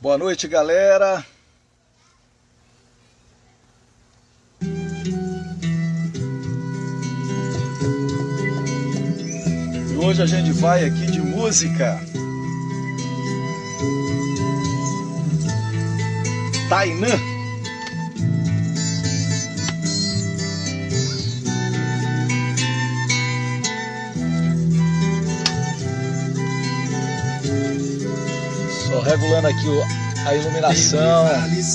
Boa noite, galera. E hoje a gente vai aqui de música. Tainã. Regulando aqui a iluminação.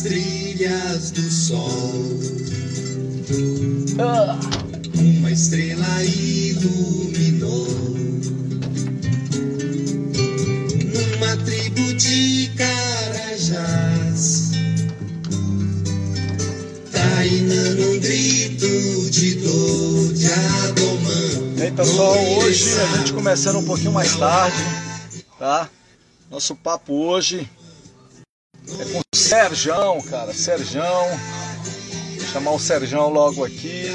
Trilhas do sol. Ah, Uma estrela iluminou. Numa tribo de carajás. Tainã num grito de dor de Adomã. Bem, pessoal, hoje a gente começando um pouquinho mais tarde, tá? Nosso papo hoje é com o Serjão, cara. Serjão. Vou chamar o Serjão logo aqui.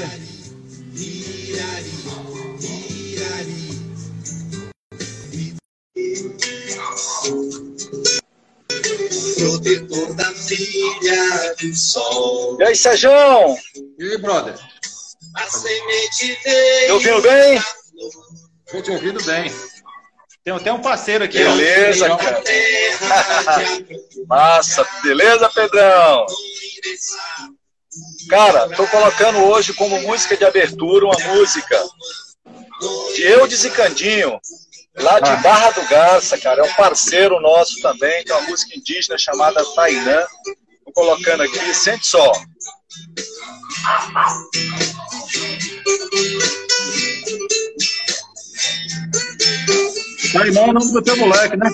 Protetor da filha do sol. E aí, Serjão? E aí, brother? A semente veio. Me ouvindo bem? Tô te ouvindo bem. Tem até um parceiro aqui. Beleza, ó. cara. Massa, beleza, Pedrão? Cara, tô colocando hoje como música de abertura uma música de Eudes e Candinho, lá de Ah. Barra do Garça, cara. É um parceiro nosso também, tem uma música indígena chamada Tainã. Tô colocando aqui, sente só. Tainã é o nome do teu moleque, né?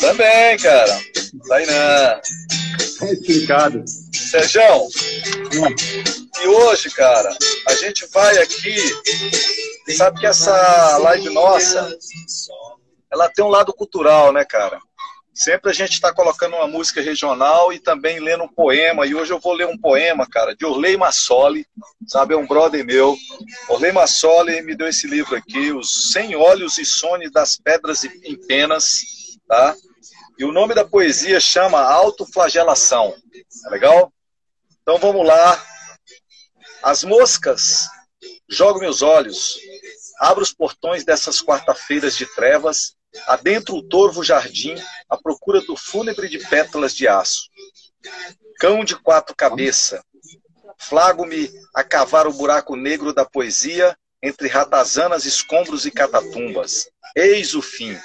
Também, cara. Tainã. Tá explicado. Sérgio, e hoje, cara, a gente vai aqui. Sabe que essa live nossa, ela tem um lado cultural, né, cara? Sempre a gente está colocando uma música regional e também lendo um poema. E hoje eu vou ler um poema, cara, de Orley Massoli, sabe? É um brother meu. Orley Massoli me deu esse livro aqui, Os Sem Olhos e Sones das Pedras em Penas, tá? E o nome da poesia chama Autoflagelação. Tá legal? Então vamos lá. As moscas jogam meus olhos, abro os portões dessas quarta-feiras de trevas, adentro o torvo jardim, à procura do fúnebre de pétalas de aço. Cão de quatro cabeças, flago-me a cavar o buraco negro da poesia entre ratazanas, escombros e catatumbas. Eis o fim.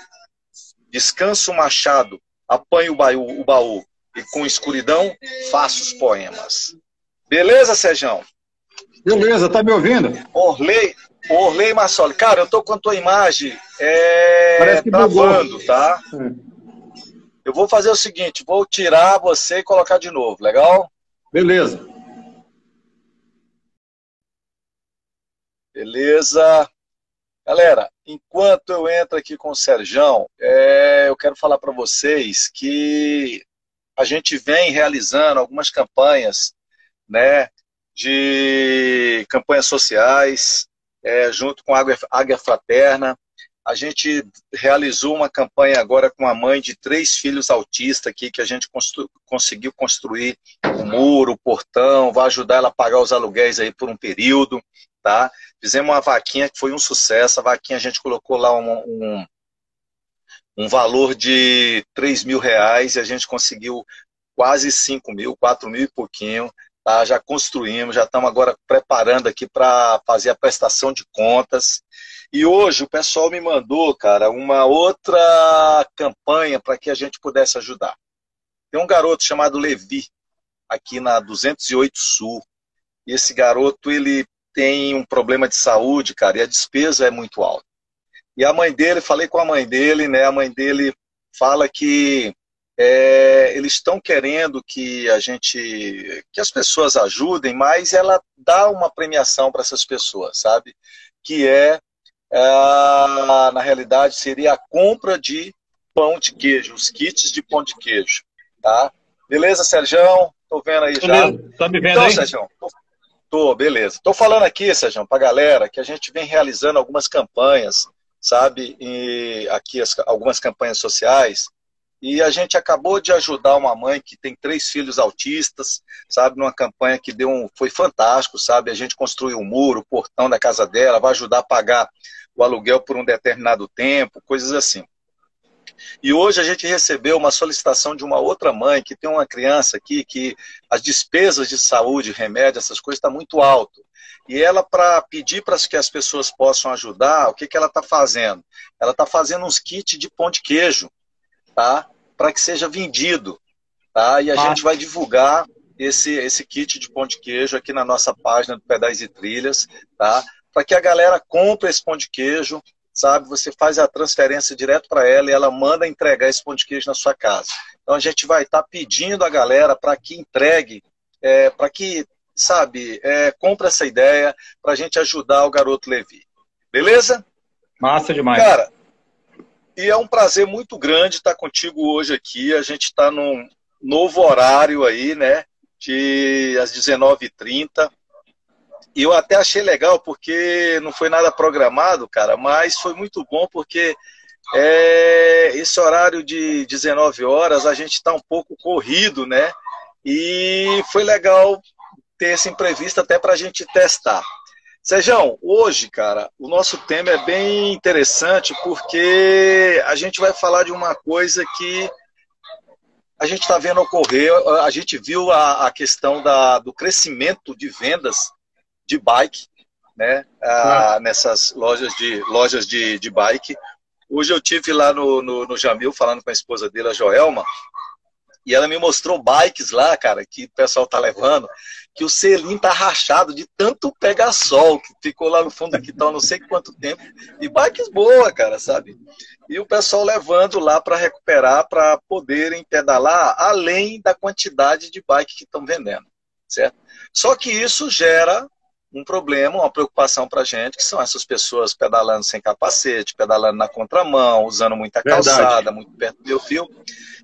Descanso o machado, apanho o baú, o baú e com escuridão faço os poemas. Beleza, Sejão? Beleza, tá me ouvindo? Orley, Orley Massoli. Cara, eu tô com a tua imagem é, Parece que bugou. travando, tá? Eu vou fazer o seguinte, vou tirar você e colocar de novo, legal? Beleza. Beleza. Galera, enquanto eu entro aqui com o Serjão, é, eu quero falar para vocês que a gente vem realizando algumas campanhas, né, de campanhas sociais, é, junto com a Águia, Águia Fraterna. A gente realizou uma campanha agora com a mãe de três filhos autistas aqui, que a gente constru, conseguiu construir o muro, o portão, vai ajudar ela a pagar os aluguéis aí por um período, tá? Fizemos uma vaquinha que foi um sucesso. A vaquinha a gente colocou lá um, um, um valor de 3 mil reais e a gente conseguiu quase 5 mil, 4 mil e pouquinho. Tá? Já construímos, já estamos agora preparando aqui para fazer a prestação de contas. E hoje o pessoal me mandou, cara, uma outra campanha para que a gente pudesse ajudar. Tem um garoto chamado Levi, aqui na 208 Sul. E esse garoto, ele tem um problema de saúde, cara, e a despesa é muito alta. E a mãe dele, falei com a mãe dele, né? A mãe dele fala que é, eles estão querendo que a gente, que as pessoas ajudem, mas ela dá uma premiação para essas pessoas, sabe? Que é, é, na realidade, seria a compra de pão de queijo, os kits de pão de queijo, tá? Beleza, Sérgio? Tô vendo aí já. Beleza. Tá me vendo Então, aí? Sérgio, tô, beleza. Tô falando aqui, Sérgio, pra galera que a gente vem realizando algumas campanhas, sabe? E aqui as- algumas campanhas sociais E a gente acabou de ajudar uma mãe que tem três filhos autistas, sabe, numa campanha que deu um, foi fantástico, sabe? A gente construiu um muro, o portão da casa dela, vai ajudar a pagar o aluguel por um determinado tempo, coisas assim. E hoje a gente recebeu uma solicitação de uma outra mãe que tem uma criança aqui que as despesas de saúde, remédio, essas coisas está muito alto. E ela, para pedir para que as pessoas possam ajudar, o que, que ela está fazendo? Ela está fazendo uns kits de pão de queijo, tá? Para que seja vendido, tá? E a ah. gente vai divulgar esse, esse kit de pão de queijo aqui na nossa página do Pedais e Trilhas, tá? Para que a galera compre esse pão de queijo, sabe? Você faz a transferência direto para ela e ela manda entregar esse pão de queijo na sua casa. Então a gente vai estar tá pedindo a galera para que entregue, é, para que, sabe, é, compre essa ideia para a gente ajudar o garoto Levi. Beleza? Massa demais. Cara, e é um prazer muito grande estar contigo hoje aqui. A gente está num novo horário aí, né? De às 19h30. E eu até achei legal, porque não foi nada programado, cara, mas foi muito bom porque é, esse horário de 19 horas a gente está um pouco corrido, né? E foi legal ter esse imprevisto até para a gente testar. Sejão, hoje, cara, o nosso tema é bem interessante porque a gente vai falar de uma coisa que a gente está vendo ocorrer. A gente viu a, a questão da, do crescimento de vendas de bike, né? Nessas lojas de lojas de, de bike. Hoje eu tive lá no, no, no Jamil falando com a esposa dele, a Joelma, e ela me mostrou bikes lá, cara, que o pessoal tá levando, que o selim tá rachado de tanto pegar sol, que ficou lá no fundo aqui tal não sei quanto tempo. E bikes boa, cara, sabe? E o pessoal levando lá para recuperar, para poderem pedalar além da quantidade de bike que estão vendendo, certo? Só que isso gera um problema, uma preocupação para a gente, que são essas pessoas pedalando sem capacete, pedalando na contramão, usando muita calçada, Verdade. muito perto do meu fio.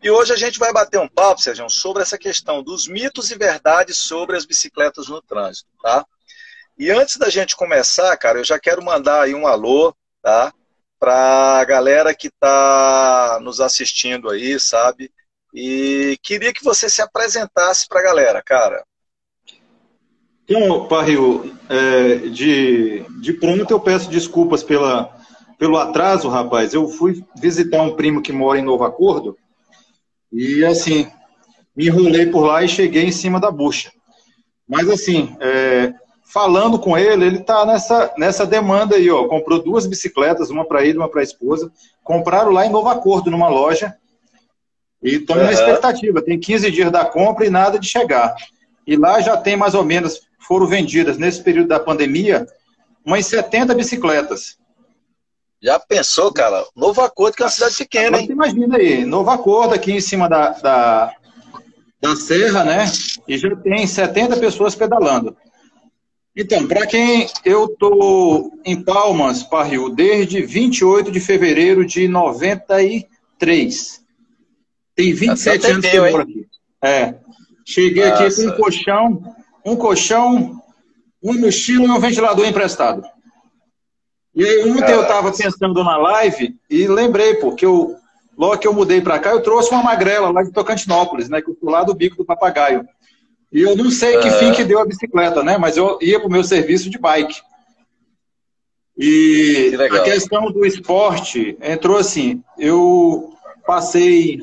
E hoje a gente vai bater um papo, Sérgio, sobre essa questão dos mitos e verdades sobre as bicicletas no trânsito, tá? E antes da gente começar, cara, eu já quero mandar aí um alô, tá? Para a galera que está nos assistindo aí, sabe? E queria que você se apresentasse para a galera, cara. Então, Parril, é, de, de pronto eu peço desculpas pela, pelo atraso, rapaz. Eu fui visitar um primo que mora em Novo Acordo e, assim, me enrolei por lá e cheguei em cima da bucha. Mas, assim, é, falando com ele, ele está nessa, nessa demanda aí, ó. Comprou duas bicicletas, uma para ele, uma para a esposa. Compraram lá em Novo Acordo, numa loja. E estamos uhum. na expectativa. Tem 15 dias da compra e nada de chegar. E lá já tem mais ou menos foram vendidas nesse período da pandemia umas 70 bicicletas. Já pensou, cara? Novo Acordo, que é uma cidade pequena, hein? Imagina aí, Novo Acordo aqui em cima da, da, da serra, né? E já tem 70 pessoas pedalando. Então, para quem eu tô em Palmas, Parril, desde 28 de fevereiro de 93. Tem 27 anos que eu moro aqui. É. Cheguei Nossa. aqui com um colchão um colchão, uma mochila e um ventilador emprestado. E aí ontem eu estava pensando na live e lembrei, porque eu, logo que eu mudei para cá, eu trouxe uma magrela lá de Tocantinópolis, né? Que eu fui lá do bico do papagaio. E eu não sei que fim que deu a bicicleta, né? Mas eu ia para o meu serviço de bike. E que a questão do esporte entrou assim. Eu passei,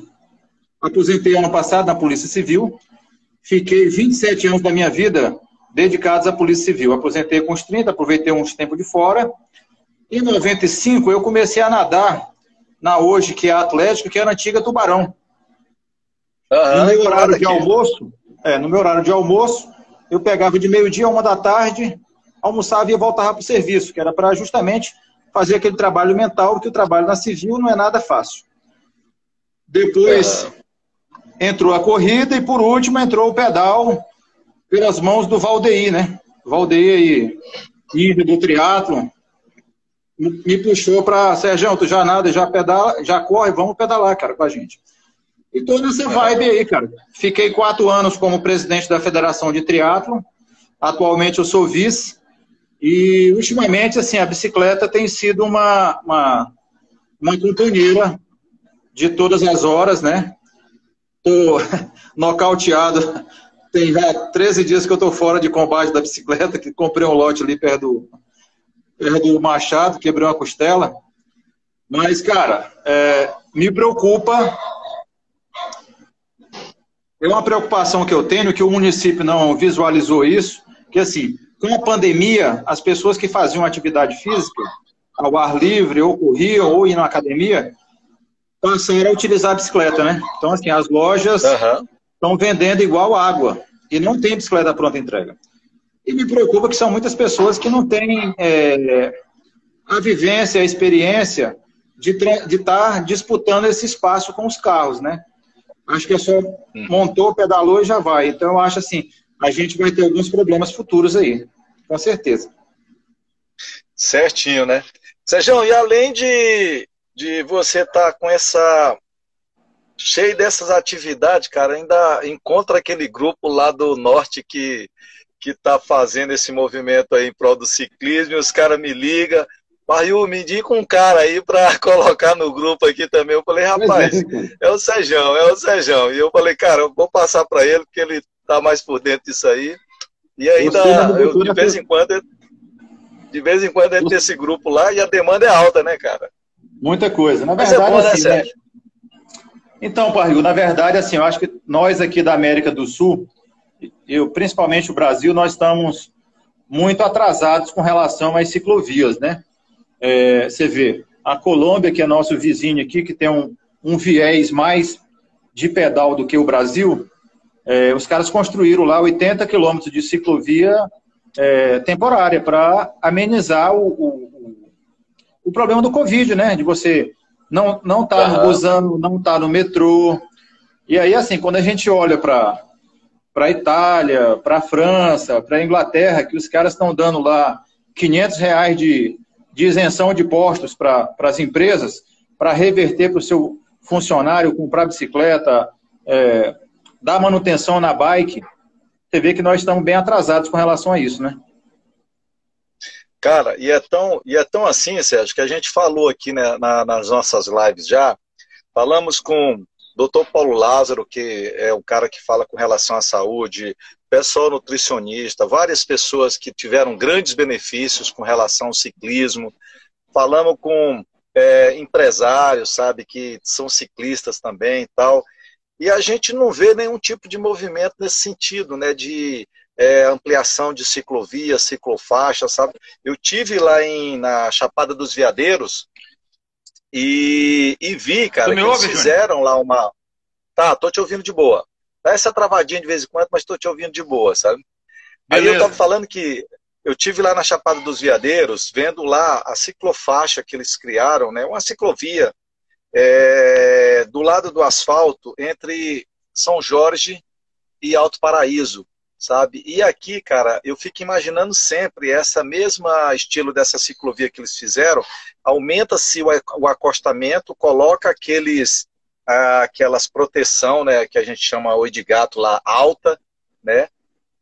aposentei ano passado na Polícia Civil, Fiquei 27 anos da minha vida dedicados à Polícia Civil. Aposentei com os 30, aproveitei uns tempos de fora. Em 95, eu comecei a nadar na hoje, que é a Atlético, que era a antiga Tubarão. Uhum, no meu horário de almoço, é, no meu horário de almoço, eu pegava de meio-dia a uma da tarde, almoçava e voltava para o serviço, que era para justamente fazer aquele trabalho mental, porque o trabalho na civil não é nada fácil. Depois, entrou a corrida e por último entrou o pedal pelas mãos do Valdeir, né? Valdeir aí, líder do triatlo, me puxou para Sérgio, tu já nada, já pedala, já corre, vamos pedalar, cara, com a gente. E tô nessa vibe aí, cara. Fiquei quatro anos como presidente da Federação de Triatlo. Atualmente eu sou vice. E ultimamente, assim, a bicicleta tem sido uma, uma, uma companheira de todas as horas, né? Tô nocauteado. Tem já 13 dias que eu tô fora de combate da bicicleta, que comprei um lote ali perto do, perto do Machado, quebrei uma costela. Mas, cara, é, me preocupa. É uma preocupação que eu tenho, que o município não visualizou isso, que assim, com a pandemia, as pessoas que faziam atividade física, ao ar livre, ou corriam, ou iam na academia, passaram a utilizar a bicicleta, né? Então, assim, as lojas estão uhum. vendendo igual água e não tem bicicleta pronta entrega. E me preocupa que são muitas pessoas que não têm é, a vivência, a experiência de estar disputando esse espaço com os carros, né? Acho que é só hum. montou, pedalou e já vai. Então, eu acho assim, a gente vai ter alguns problemas futuros aí, com certeza. Certinho, né? Sérgio, e além de de você estar tá com essa cheio dessas atividades, cara, ainda encontra aquele grupo lá do norte que que está fazendo esse movimento aí em prol do ciclismo, e os caras me ligam, Barriu, me indica um cara aí para colocar no grupo aqui também. Eu falei, rapaz, é, é o Sejão, é o Sejão. E eu falei, cara, eu vou passar para ele, porque ele está mais por dentro disso aí. E ainda, eu, de vez em quando, de vez em quando entra esse grupo lá e a demanda é alta, né, cara? Muita coisa. Na verdade, é bom, assim, né? Então, Barril, na verdade, assim, eu acho que nós aqui da América do Sul, eu, principalmente o Brasil, nós estamos muito atrasados com relação às ciclovias, né? É, você vê, a Colômbia, que é nosso vizinho aqui, que tem um, um viés mais de pedal do que o Brasil, é, os caras construíram lá 80 quilômetros de ciclovia é, temporária para amenizar o, o, o problema do Covid, né? De você não não estar tá uhum. usando, não estar tá no metrô. E aí, assim, quando a gente olha para para a Itália, para a França, para a Inglaterra, que os caras estão dando lá 500 reais de, de isenção de postos para as empresas, para reverter para o seu funcionário comprar bicicleta, é, dar manutenção na bike, você vê que nós estamos bem atrasados com relação a isso, né? Cara, e é tão, e é tão assim, Sérgio, que a gente falou aqui né, na, nas nossas lives já, falamos com o Dr. Paulo Lázaro, que é um cara que fala com relação à saúde, pessoal nutricionista, várias pessoas que tiveram grandes benefícios com relação ao ciclismo. Falamos com é, empresários, sabe, que são ciclistas também e tal. E a gente não vê nenhum tipo de movimento nesse sentido, né, de é, ampliação de ciclovia, ciclofaixa, sabe? Eu tive lá em, na Chapada dos Veadeiros e, e vi, cara, que eles ouve, fizeram lá uma. Tá, tô te ouvindo de boa. Dá essa travadinha de vez em quando, mas tô te ouvindo de boa, sabe? Beleza. Aí eu tava falando que eu tive lá na Chapada dos Veadeiros, vendo lá a ciclofaixa que eles criaram, né? Uma ciclovia é, do lado do asfalto entre São Jorge e Alto Paraíso sabe? E aqui, cara, eu fico imaginando sempre essa mesma estilo dessa ciclovia que eles fizeram, aumenta-se o acostamento, coloca aqueles aquelas proteção, né, que a gente chama oi de gato lá alta, né?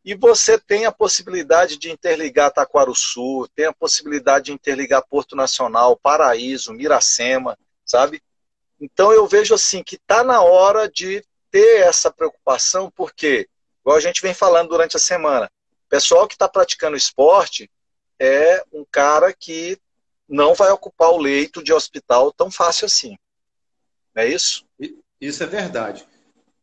E você tem a possibilidade de interligar Taquaruçu, tem a possibilidade de interligar Porto Nacional, Paraíso, Miracema, sabe? Então eu vejo assim que está na hora de ter essa preocupação, porque igual a gente vem falando durante a semana. O pessoal que está praticando esporte é um cara que não vai ocupar o leito de hospital tão fácil assim. Não é isso? Isso é verdade.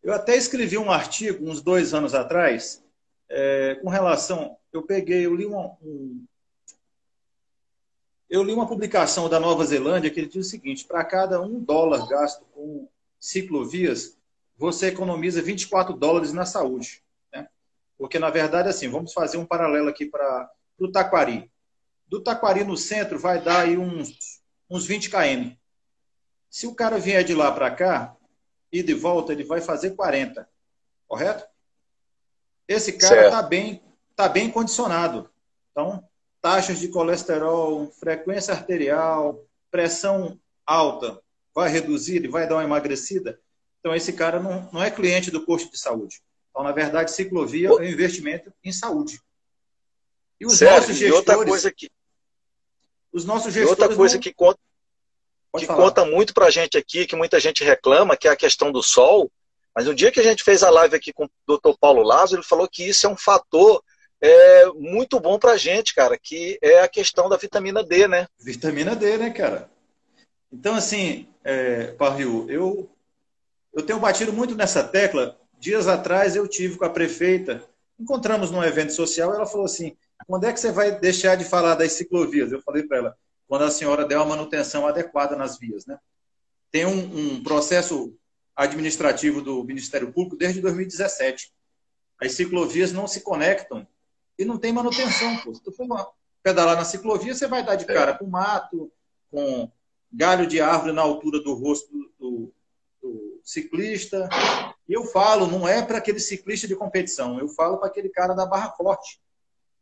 Eu até escrevi um artigo uns dois anos atrás é, com relação. Eu peguei, eu li uma, um, eu li uma publicação da Nova Zelândia que ele diz o seguinte: para cada um dólar gasto com ciclovias, você economiza 24 dólares na saúde. Porque, na verdade, assim, vamos fazer um paralelo aqui para o Taquari. Do Taquari no centro vai dar aí uns, uns 20 km. Se o cara vier de lá para cá, e de volta, ele vai fazer 40. Correto? Esse cara está bem, tá bem condicionado. Então, taxas de colesterol, frequência arterial, pressão alta, vai reduzir, ele vai dar uma emagrecida. Então, esse cara não, não é cliente do posto de saúde. Então, na verdade, ciclovia é um investimento em saúde. E os Sério? nossos gestores. E outra coisa que. Os nossos gestores. outra coisa não, que conta. que falar. conta muito para a gente aqui, que muita gente reclama, que é a questão do sol. Mas no dia que a gente fez a live aqui com o Dr. Paulo Lázaro, ele falou que isso é um fator é, muito bom para a gente, cara, que é a questão da vitamina D, né? Vitamina D, né, cara? Então, assim, é, Parril, eu, eu tenho batido muito nessa tecla. Dias atrás eu tive com a prefeita, encontramos num evento social, ela falou assim: quando é que você vai deixar de falar das ciclovias? Eu falei para ela: quando a senhora der uma manutenção adequada nas vias, né? Tem um, um processo administrativo do Ministério Público desde 2017. As ciclovias não se conectam e não tem manutenção. Pô. Se tu for pedalar na ciclovia, você vai dar de cara com mato, com galho de árvore na altura do rosto do, do ciclista. E eu falo, não é para aquele ciclista de competição, eu falo para aquele cara da Barra Forte.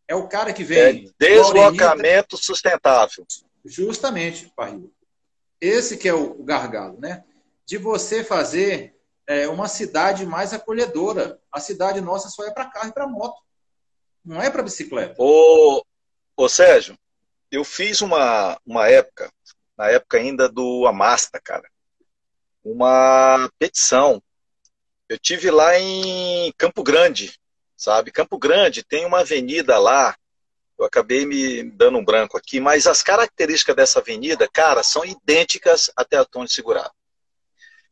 É o cara que vem. É deslocamento sustentável. Justamente, Parril. Esse que é o gargalo, né? De você fazer é, uma cidade mais acolhedora. A cidade nossa só é para carro e para moto. Não é para bicicleta. Ô, ô Sérgio, eu fiz uma, uma época, na época ainda do Amasta, cara, uma petição. Eu tive lá em Campo Grande, sabe? Campo Grande tem uma avenida lá, eu acabei me dando um branco aqui, mas as características dessa avenida, cara, são idênticas até a Tony Segurado.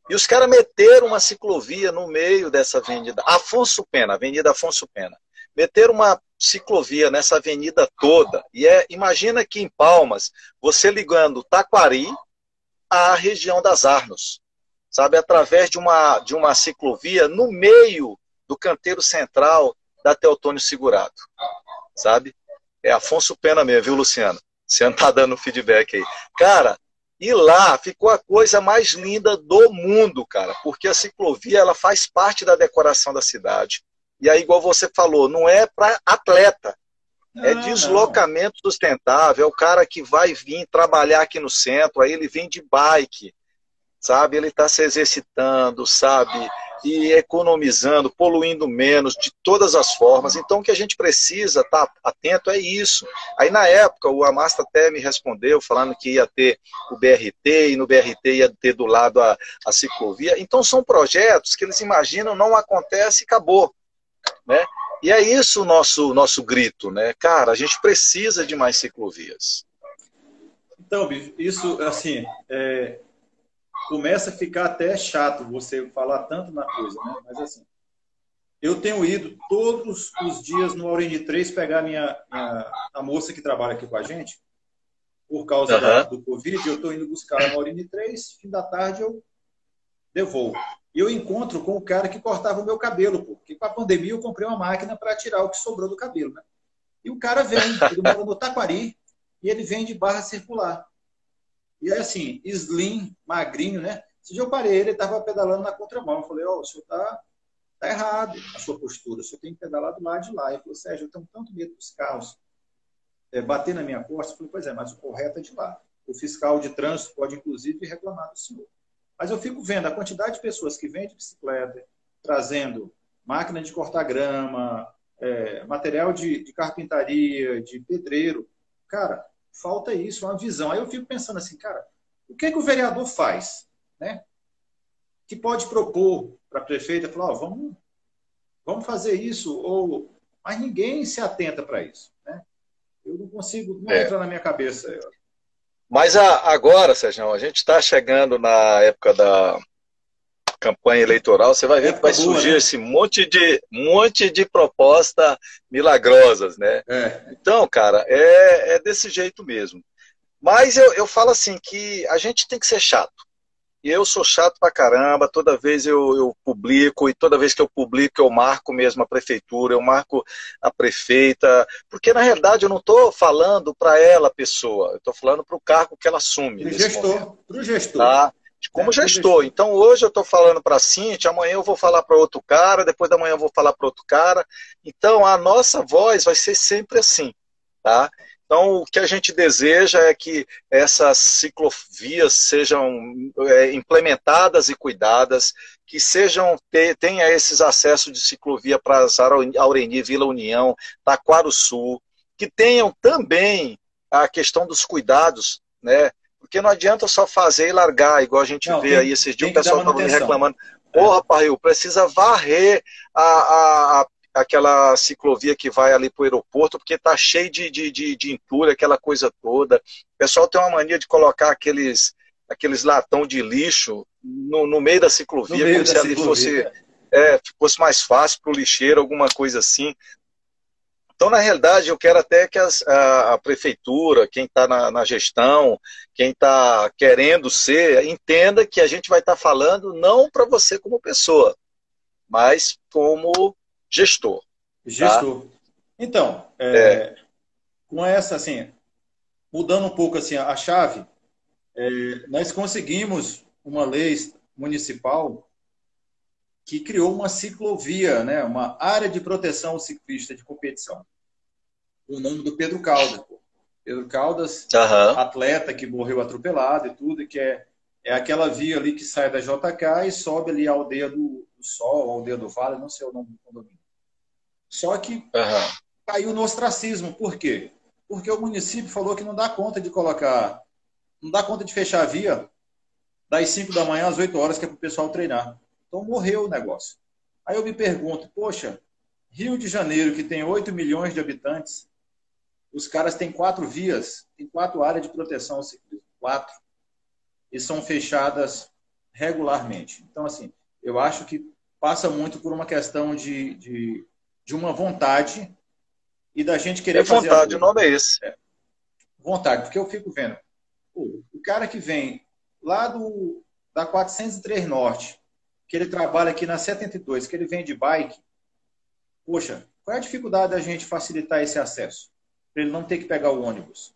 E os caras meteram uma ciclovia no meio dessa avenida, Afonso Pena, Avenida Afonso Pena. Meteram uma ciclovia nessa avenida toda. E é, imagina que em Palmas, você ligando Taquari à região das Arnos, sabe, através de uma de uma ciclovia no meio do canteiro central da Teotônio Segurado, sabe? É Afonso Pena mesmo, viu, Luciano? Você tá dando feedback aí. Cara, e lá ficou a coisa mais linda do mundo, cara, porque a ciclovia ela faz parte da decoração da cidade. E aí, igual você falou, não é para atleta, é deslocamento não. sustentável, é o cara que vai vir trabalhar aqui no centro, aí ele vem de bike, sabe? Ele está se exercitando, sabe? e economizando, poluindo menos de todas as formas. Então, o que a gente precisa estar tá atento é isso. Aí, na época, o Amasta até me respondeu, falando que ia ter o BRT, e no BRT ia ter do lado a, a ciclovia. Então, são projetos que eles imaginam, não acontece e acabou. Né? E é isso o nosso, nosso grito, né? Cara, a gente precisa de mais ciclovias. Então, isso, assim, é, começa a ficar até chato você falar tanto na coisa, né? Mas assim, eu tenho ido todos os dias no Aurene 3 pegar minha, minha, a moça que trabalha aqui com a gente, por causa uhum. da, do Covid, eu estou indo buscar no Aurene 3, fim da tarde eu devolvo. E eu encontro com o cara que cortava o meu cabelo, porque com a pandemia eu comprei uma máquina para tirar o que sobrou do cabelo, né? E o cara vem, ele mora no Taquari, e ele vem de barra circular. E assim, slim, magrinho, né? Se dia eu parei ele, estava pedalando na contramão. Eu falei, ó, oh, o senhor está tá errado a sua postura, o senhor tem que pedalar do lado de lá. Ele falou, Sérgio, eu tenho tanto medo dos carros é, bater na minha costa. Eu falei, pois é, mas o correto é de lá. O fiscal de trânsito pode, inclusive, reclamar do senhor. Mas eu fico vendo a quantidade de pessoas que vêm de bicicleta, trazendo máquina de cortar grama, é, material de, de carpintaria, de pedreiro. Cara, falta isso, uma visão. Aí eu fico pensando assim, cara, o que, é que o vereador faz? Né? Que pode propor para a prefeita, falar, oh, vamos, vamos fazer isso, ou... mas ninguém se atenta para isso. Né? Eu não consigo, não é. entra na minha cabeça. Mas a, agora, Sérgio, a gente está chegando na época da, campanha eleitoral, você vai ver que vai surgir né? esse monte de, monte de propostas milagrosas, né? É. Então, cara, é, é desse jeito mesmo. Mas eu, eu falo assim que a gente tem que ser chato. E eu sou chato pra caramba, toda vez eu, eu publico, e toda vez que eu publico, eu marco mesmo a prefeitura, eu marco a prefeita, porque na realidade eu não estou falando para ela, pessoa, eu estou falando para o cargo que ela assume. Para o gestor. Pro gestor. Tá? Como já estou. Então hoje eu estou falando para a Cintia, amanhã eu vou falar para outro cara, depois da manhã eu vou falar para outro cara. Então a nossa voz vai ser sempre assim, tá? Então o que a gente deseja é que essas ciclovias sejam é, implementadas e cuidadas, que sejam tenha esses acessos de ciclovia para Aureni, Vila União, Taquaro Sul, que tenham também a questão dos cuidados, né? Porque não adianta só fazer e largar, igual a gente Não, vê tem- aí esses dias, o pessoal estava me reclamando. Porra, Parril, precisa varrer a, a- a- aquela ciclovia que vai ali para o aeroporto, porque tá cheio de, de, de, de entulho, aquela coisa toda. O pessoal tem uma mania de colocar aqueles, aqueles latão de lixo no, no meio da ciclovia, meio como da se ali fosse ciclovia. é, fosse mais fácil para o lixeiro, alguma coisa assim. Então, na realidade, eu quero até que as- a, a prefeitura, quem está na, na gestão, quem está querendo ser, entenda que a gente vai estar falando não para você como pessoa, mas como gestor. Gestor. Então, é, com essa, assim, mudando um pouco assim, a chave, é, nós conseguimos uma lei municipal que criou uma ciclovia, né, uma área de proteção ao ciclista de competição. O nome do Pedro Caldas. Pedro Caldas, Aham. atleta que morreu atropelado e tudo, que é, é aquela via ali que sai da JK e sobe ali a aldeia do, do Sol, a aldeia do Vale, não sei o nome do condomínio. Só que Aham. caiu no ostracismo. Por quê? Porque o município falou que não dá conta de colocar, não dá conta de fechar a via das 5 da manhã às 8 horas, que é para o pessoal treinar. Então morreu o negócio. Aí eu me pergunto, poxa, Rio de Janeiro, que tem 8 milhões de habitantes, os caras têm quatro vias, tem quatro áreas de proteção ao ciclismo, quatro, e são fechadas regularmente. Então, assim, eu acho que passa muito por uma questão de, de, de uma vontade e da gente querer É fazer vontade, o nome é esse. vontade, porque eu fico vendo pô, o cara que vem lá do da 403 Norte, que ele trabalha aqui na 72, que ele vem de bike, poxa, qual é a dificuldade da gente facilitar esse acesso? Para ele não ter que pegar o ônibus.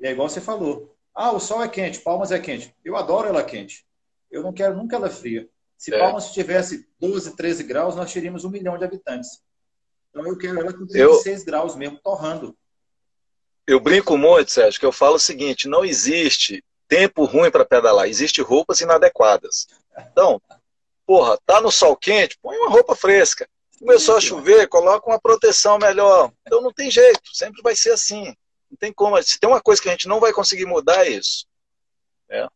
E é igual você falou. Ah, o sol é quente, Palmas é quente. Eu adoro ela quente. Eu não quero nunca ela fria. Se É. Palmas tivesse 12, 13 graus, nós teríamos um milhão de habitantes. Então eu quero ela com 36 graus mesmo, torrando. Eu brinco muito, Sérgio, que eu falo o seguinte: não existe tempo ruim para pedalar, existe roupas inadequadas. Então, porra, tá no sol quente, põe uma roupa fresca. Começou a chover, coloca uma proteção melhor. Então não tem jeito, sempre vai ser assim. Não tem como. Se tem uma coisa que a gente não vai conseguir mudar, é isso.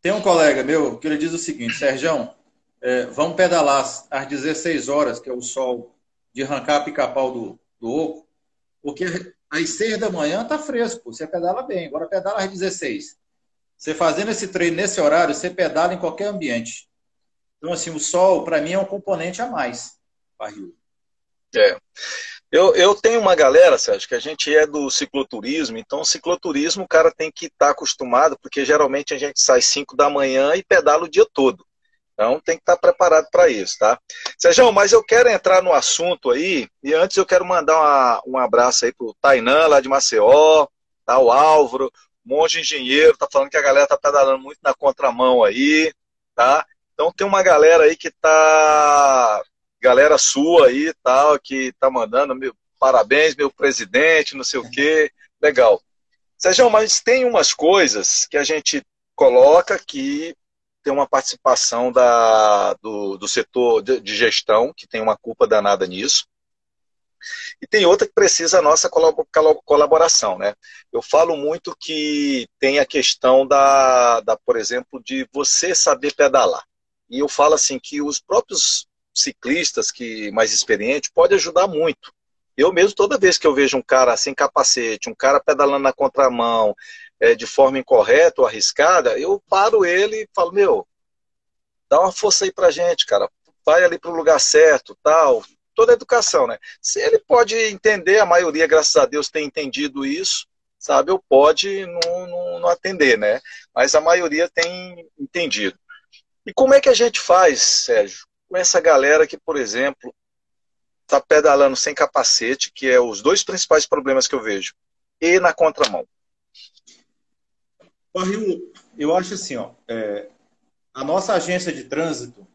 Tem um colega meu que ele diz o seguinte, Sérgio, é, vamos pedalar às 16 horas, que é o sol de arrancar pica-pau do, do oco, porque às 6 da manhã tá fresco, você pedala bem, agora pedala às 16. Você fazendo esse treino nesse horário, você pedala em qualquer ambiente. Então, assim, o sol, para mim, é um componente a mais. Barril. É. Eu, eu tenho uma galera, Sérgio, que a gente é do cicloturismo, então cicloturismo o cara tem que estar acostumado, porque geralmente a gente sai 5 da manhã e pedala o dia todo. Então tem que estar preparado para isso, tá? Sérgio, mas eu quero entrar no assunto aí, e antes eu quero mandar uma, um abraço aí pro Tainan, lá de Maceió, tá? O Álvaro, Monge Engenheiro, tá falando que a galera tá pedalando muito na contramão aí, tá? Então tem uma galera aí que tá galera sua aí tal, que tá mandando meu, parabéns, meu presidente, não sei o quê. Legal. Sérgio, mas tem umas coisas que a gente coloca que tem uma participação da, do, do setor de, de gestão, que tem uma culpa danada nisso. E tem outra que precisa a nossa colaboração, né? Eu falo muito que tem a questão da, da, por exemplo, de você saber pedalar. E eu falo assim que os próprios ciclistas que mais experientes pode ajudar muito. Eu mesmo, toda vez que eu vejo um cara sem capacete, um cara pedalando na contramão, é, de forma incorreta ou arriscada, eu paro ele e falo, meu, dá uma força aí pra gente, cara. Vai ali pro lugar certo, tal. Toda educação, né? Se ele pode entender, a maioria, graças a Deus, tem entendido isso, sabe? Eu pode não, não, não atender, né? Mas a maioria tem entendido. E como é que a gente faz, Sérgio, com essa galera que, por exemplo, está pedalando sem capacete, que é os dois principais problemas que eu vejo, e na contramão? Eu acho assim, ó, é, a nossa agência de trânsito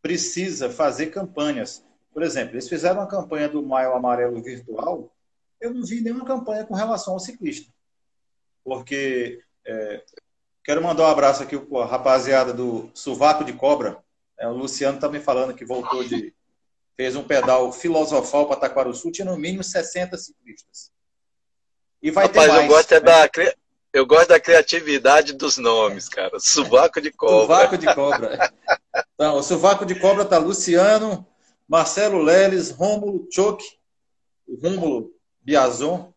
precisa fazer campanhas. Por exemplo, eles fizeram uma campanha do Maio Amarelo Virtual, eu não vi nenhuma campanha com relação ao ciclista. Porque é, quero mandar um abraço aqui para a rapaziada do Suvaco de Cobra. É, o Luciano está me falando que voltou de. fez um pedal filosofal para Taquaruçu, tinha no mínimo 60 ciclistas. E vai Rapaz, ter mais. eu gosto é né? da, Eu gosto da criatividade dos nomes, cara. Sovaco de cobra. Sovaco de cobra. Então, o sovaco de cobra tá Luciano, Marcelo Leles, Rômulo Choque, Rômulo Biazon,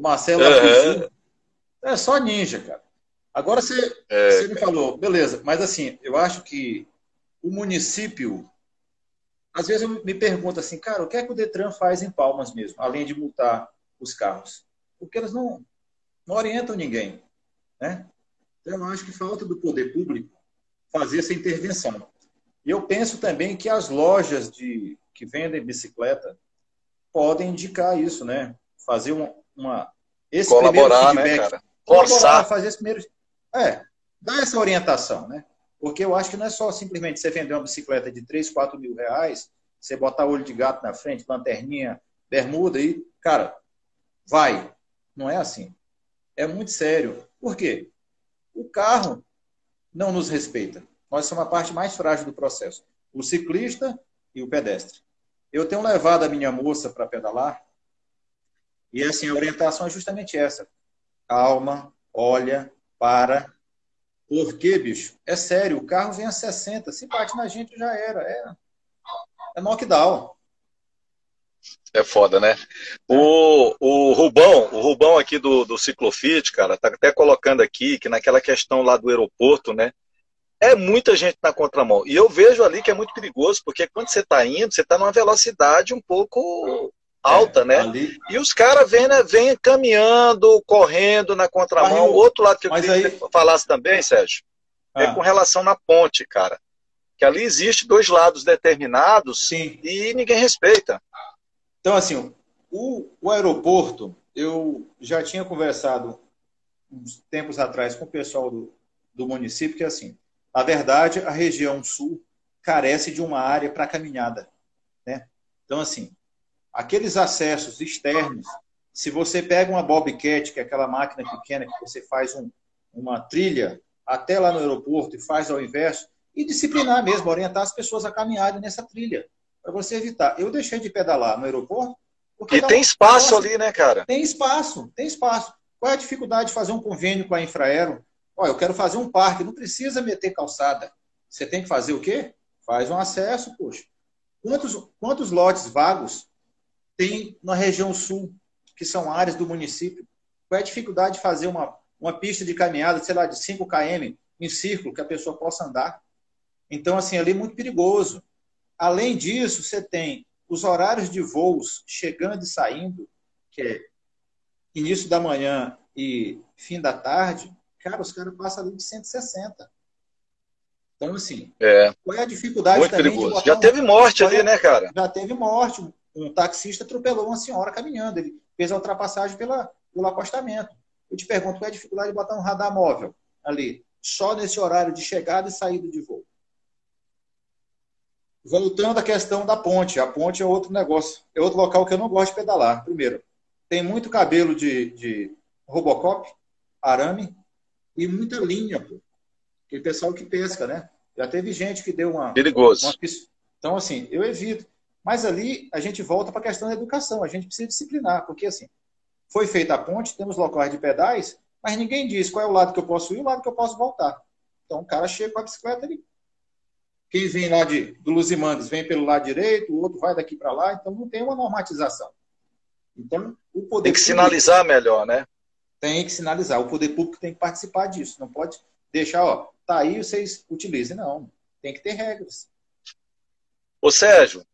Marcelo uhum. É só ninja, cara. Agora você, é, você me falou, beleza, mas assim, eu acho que o município. Às vezes eu me pergunto assim, cara, o que é que o Detran faz em Palmas mesmo, além de multar os carros? Porque eles não, não orientam ninguém. Né? Então, eu acho que falta do poder público fazer essa intervenção. E eu penso também que as lojas de, que vendem bicicleta podem indicar isso, né? Fazer uma. uma esse Colaborar, né, cara? Forçar. Fazer esse primeiro. É, dar essa orientação, né? Porque eu acho que não é só simplesmente você vender uma bicicleta de 3, 4 mil reais, você botar olho de gato na frente, lanterninha, bermuda e, cara, vai. Não é assim. É muito sério. Por quê? O carro não nos respeita. Nós somos a parte mais frágil do processo. O ciclista e o pedestre. Eu tenho levado a minha moça para pedalar e assim a orientação é justamente essa. Calma, olha, para. Porque, bicho, é sério, o carro vem a 60, se bate na gente já era. É, é knockdown. É foda, né? O, o Rubão, o Rubão aqui do, do Ciclofit, cara, tá até colocando aqui que naquela questão lá do aeroporto, né? É muita gente na contramão. E eu vejo ali que é muito perigoso, porque quando você está indo, você está numa velocidade um pouco alta, é, né? Ali... E os caras vêm, né, vêm caminhando, correndo na contramão. O outro lado que eu queria aí... que falasse também, Sérgio, é ah. é com relação na ponte, cara. Que ali existe dois lados determinados Sim. e ninguém respeita. Então, assim, o, o aeroporto, eu já tinha conversado uns tempos atrás com o pessoal do, do município, que assim, na verdade, a região sul carece de uma área para caminhada. Né? Então, assim, aqueles acessos externos, se você pega uma Bobcat, que é aquela máquina pequena que você faz um, uma trilha até lá no aeroporto e faz ao inverso, e disciplinar mesmo, orientar as pessoas a caminharem nessa trilha, para você evitar. Eu deixei de pedalar no aeroporto. e tem espaço ali, né, cara? Tem espaço, tem espaço. Qual é a dificuldade de fazer um convênio com a Infraero? Olha, eu quero fazer um parque, não precisa meter calçada. Você tem que fazer o quê? Faz um acesso, poxa. Quantos, quantos lotes vagos tem na região sul, que são áreas do município. Qual é a dificuldade de fazer uma, uma pista de caminhada, sei lá, de 5 km em círculo, que a pessoa possa andar? Então, assim, ali é muito perigoso. Além disso, você tem os horários de voos chegando e saindo, que é início da manhã e fim da tarde, cara, os caras passam ali de 160. Então, assim, é. qual é a dificuldade Muito também perigoso. Já teve morte ali, né, cara? Já teve morte um taxista atropelou uma senhora caminhando. Ele fez a ultrapassagem pela, pelo acostamento. Eu te pergunto, qual é a dificuldade de botar um radar móvel ali, só nesse horário de chegada e saída de voo? Voltando à questão da ponte. A ponte é outro negócio. É outro local que eu não gosto de pedalar. Primeiro, tem muito cabelo de, de Robocop, arame, e muita linha, pô. Aquele pessoal que pesca, né? Já teve gente que deu uma. Perigoso. Uma... Então, assim, eu evito. Mas ali a gente volta para a questão da educação. A gente precisa disciplinar, porque assim, foi feita a ponte, temos locais de pedais, mas ninguém diz qual é o lado que eu posso ir e o lado que eu posso voltar. Então o cara chega com a bicicleta ali. Quem vem lá de, do Luzimandes vem pelo lado direito, o outro vai daqui para lá, então não tem uma normatização. Então, o poder tem que público, sinalizar melhor, né? Tem que sinalizar. O poder público tem que participar disso. Não pode deixar, ó, tá aí, vocês utilizem. Não. Tem que ter regras. Ô, Sérgio,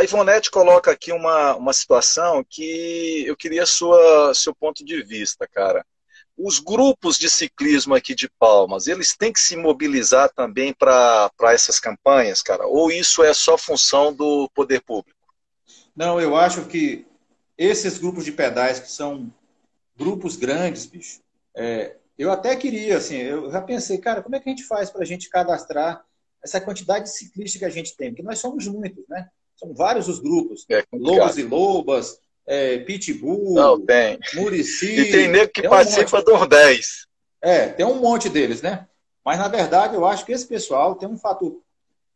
a Ivonete coloca aqui uma, uma situação que eu queria sua seu ponto de vista, cara. Os grupos de ciclismo aqui de Palmas, eles têm que se mobilizar também para essas campanhas, cara? Ou isso é só função do poder público? Não, eu acho que esses grupos de pedais, que são grupos grandes, bicho, é, eu até queria, assim, eu já pensei, cara, como é que a gente faz para a gente cadastrar essa quantidade de ciclistas que a gente tem? Porque nós somos muitos, né? São vários os grupos. É Lobos e Lobas, é, Pitbull, Não, tem. Murici. E tem nego que tem participa um dos 10. É, tem um monte deles, né? Mas, na verdade, eu acho que esse pessoal tem um fator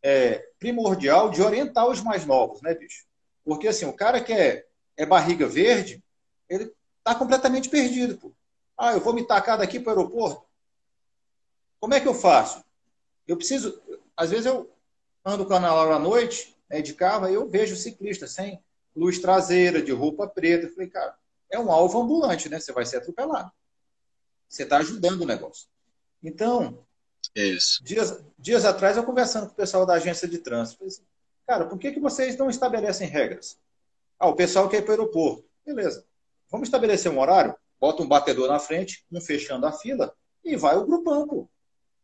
é, primordial de orientar os mais novos, né, bicho? Porque, assim, o cara que é, é barriga verde, ele tá completamente perdido, pô. Ah, eu vou me tacar daqui para o aeroporto. Como é que eu faço? Eu preciso. Às vezes eu ando com a à noite, né, de carro, aí eu vejo ciclista sem luz traseira, de roupa preta. Eu falei, cara, é um alvo ambulante, né? Você vai ser atropelado. Você está ajudando o negócio. Então, Isso. Dias, dias atrás, eu conversando com o pessoal da agência de trânsito, falei assim, cara, por que, que vocês não estabelecem regras? Ah, o pessoal quer ir para o aeroporto. Beleza. Vamos estabelecer um horário? Bota um batedor na frente, um fechando a fila, e vai o grupão, pô.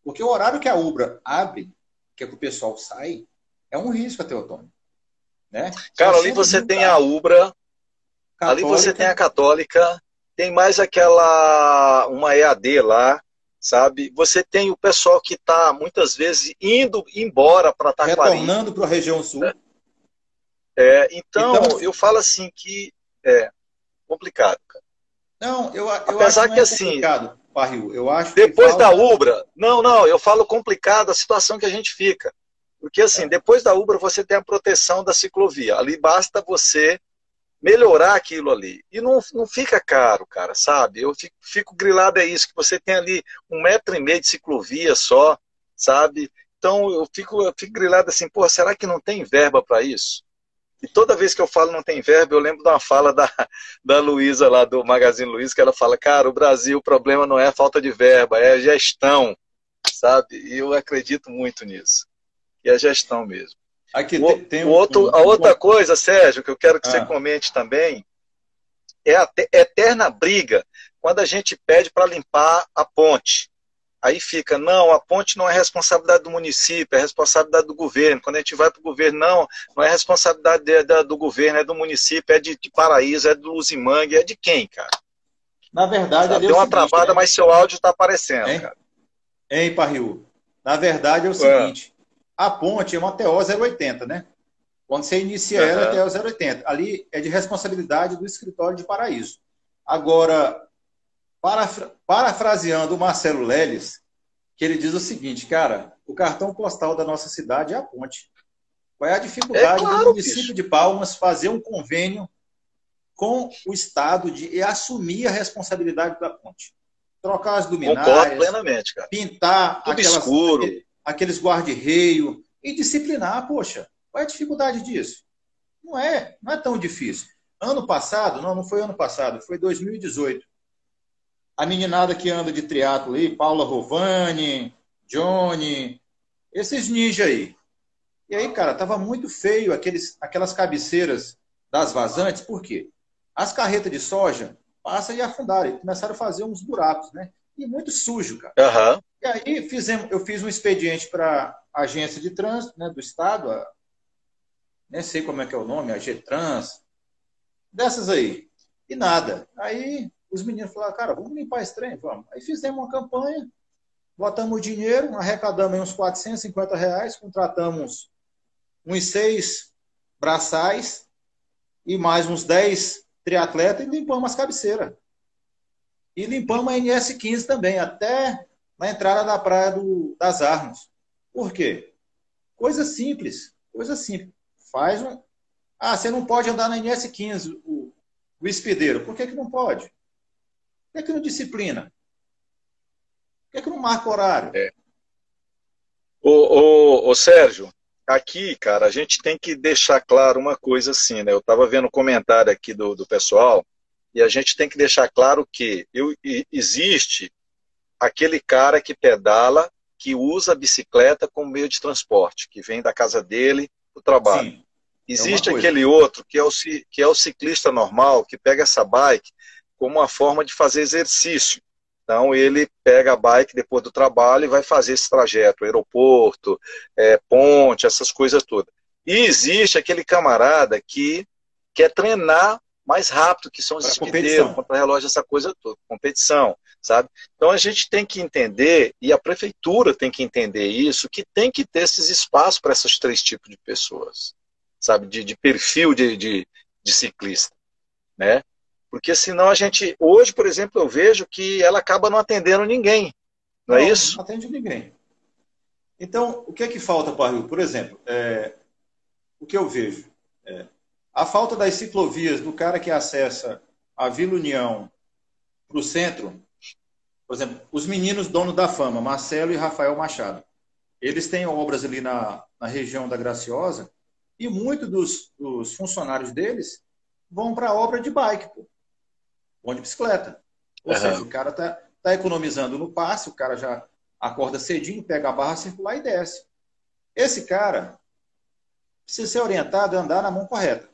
Porque o horário que a Ubra abre, que é que o pessoal sai, é um risco até outono. Né? Cara, ali você tem a Ubra, Católica. ali você tem a Católica, tem mais aquela, uma EAD lá, sabe? Você tem o pessoal que está muitas vezes indo embora para Taquari. Retornando para a região sul. É. é então, então, eu falo assim que é complicado, cara. Não, eu, eu Apesar acho que, é assim, complicado, Barril. Eu acho depois da Ubra, não, não, eu falo complicado a situação que a gente fica. Porque assim, depois da Ubra você tem a proteção da ciclovia. Ali basta você melhorar aquilo ali. E não, não fica caro, cara, sabe? Eu fico, fico grilado é isso, que você tem ali um metro e meio de ciclovia só, sabe? Então eu fico, eu fico grilado assim, pô, será que não tem verba para isso? E toda vez que eu falo não tem verba, eu lembro de uma fala da, da Luísa lá do Magazine Luiza, que ela fala, cara, o Brasil, o problema não é falta de verba, é gestão, sabe? E eu acredito muito nisso. E é gestão mesmo. Aqui o, tem, tem outro, um, a outra um... coisa, Sérgio, que eu quero que ah. você comente também, é a eterna briga quando a gente pede para limpar a ponte. Aí fica, não, a ponte não é responsabilidade do município, é responsabilidade do governo. Quando a gente vai para o governo, não, não é responsabilidade de, de, do governo, é do município, é de, de Paraíso, é do Luzimangue, é de quem, cara? Na verdade, Deu uma seguinte, travada, né? mas seu áudio está aparecendo, hein? cara. Hein, Parril? Na verdade é o seguinte, a ponte é uma TO 080, né? Quando você inicia uhum. ela, é TO 080. Ali é de responsabilidade do escritório de Paraíso. Agora, parafra parafraseando o Marcelo Leles, que ele diz o seguinte, cara, o cartão postal da nossa cidade é a ponte. Qual é a dificuldade é claro, do município bicho. de Palmas fazer um convênio com o Estado de assumir a responsabilidade da ponte? Trocar as luminárias, plenamente, cara. pintar Tudo aquelas, escuro aqueles guarda-reio e disciplinar, poxa, qual é a dificuldade disso? Não é, não é tão difícil. Ano passado, não, não foi ano passado, foi 2018. A meninada que anda de triatlo aí, Paula Rovani, Johnny, esses ninjas aí. E aí, cara, tava muito feio aqueles, aquelas cabeceiras das vazantes, por quê? As carretas de soja passam e afundaram, e começaram a fazer uns buracos, né? E muito sujo, cara. Uhum. E aí fizemos, eu fiz um expediente para a agência de trânsito né, do Estado, a, nem sei como é que é o nome, a G-Trans, dessas aí. E nada. Aí os meninos falaram, cara, vamos limpar esse trem? Vamos. Aí fizemos uma campanha, botamos o dinheiro, arrecadamos uns 450 reais, contratamos uns seis braçais e mais uns 10 triatletas e limpamos as cabeceiras. E limpamos a NS15 também, até na entrada da Praia do, das Armas. Por quê? Coisa simples, coisa simples. Faz um. Ah, você não pode andar na NS15, o, o espideiro. Por que, que não pode? Por que, que não disciplina? Por que, que não marca horário? É. Ô, ô, Sérgio, aqui, cara, a gente tem que deixar claro uma coisa assim, né? Eu estava vendo um comentário aqui do, do pessoal, e a gente tem que deixar claro que eu, existe aquele cara que pedala, que usa a bicicleta como meio de transporte, que vem da casa dele para o trabalho. Sim, é Existe é aquele outro que é, o, que é o ciclista normal, que pega essa bike como uma forma de fazer exercício. Então ele pega a bike depois do trabalho e vai fazer esse trajeto, aeroporto, é, ponte, essas coisas todas. E existe aquele camarada que quer treinar mais rápido, que são os espideiros, contra-relógio, essa coisa toda, competição, sabe? Então a gente tem que entender, e a prefeitura tem que entender isso, que tem que ter esses espaços para esses três tipos de pessoas, sabe? De, de perfil de, de, de ciclista, né? Porque senão a gente, hoje, por exemplo, eu vejo que ela acaba não atendendo ninguém, não, é não é isso? Não atende ninguém. Então, o que é que falta para Rio? Por exemplo, é, o que eu vejo? É, a falta das ciclovias do cara que acessa a Vila União para o centro, por exemplo, os meninos donos da fama, Marcelo e Rafael Machado, eles têm obras ali na, na região da Graciosa e muitos dos, dos funcionários deles vão para a obra de bike, pô. vão de bicicleta. Ou uhum. seja, o cara está tá economizando no passe, o cara já acorda cedinho, pega a barra circular e desce. Esse cara precisa ser orientado a andar na mão correta.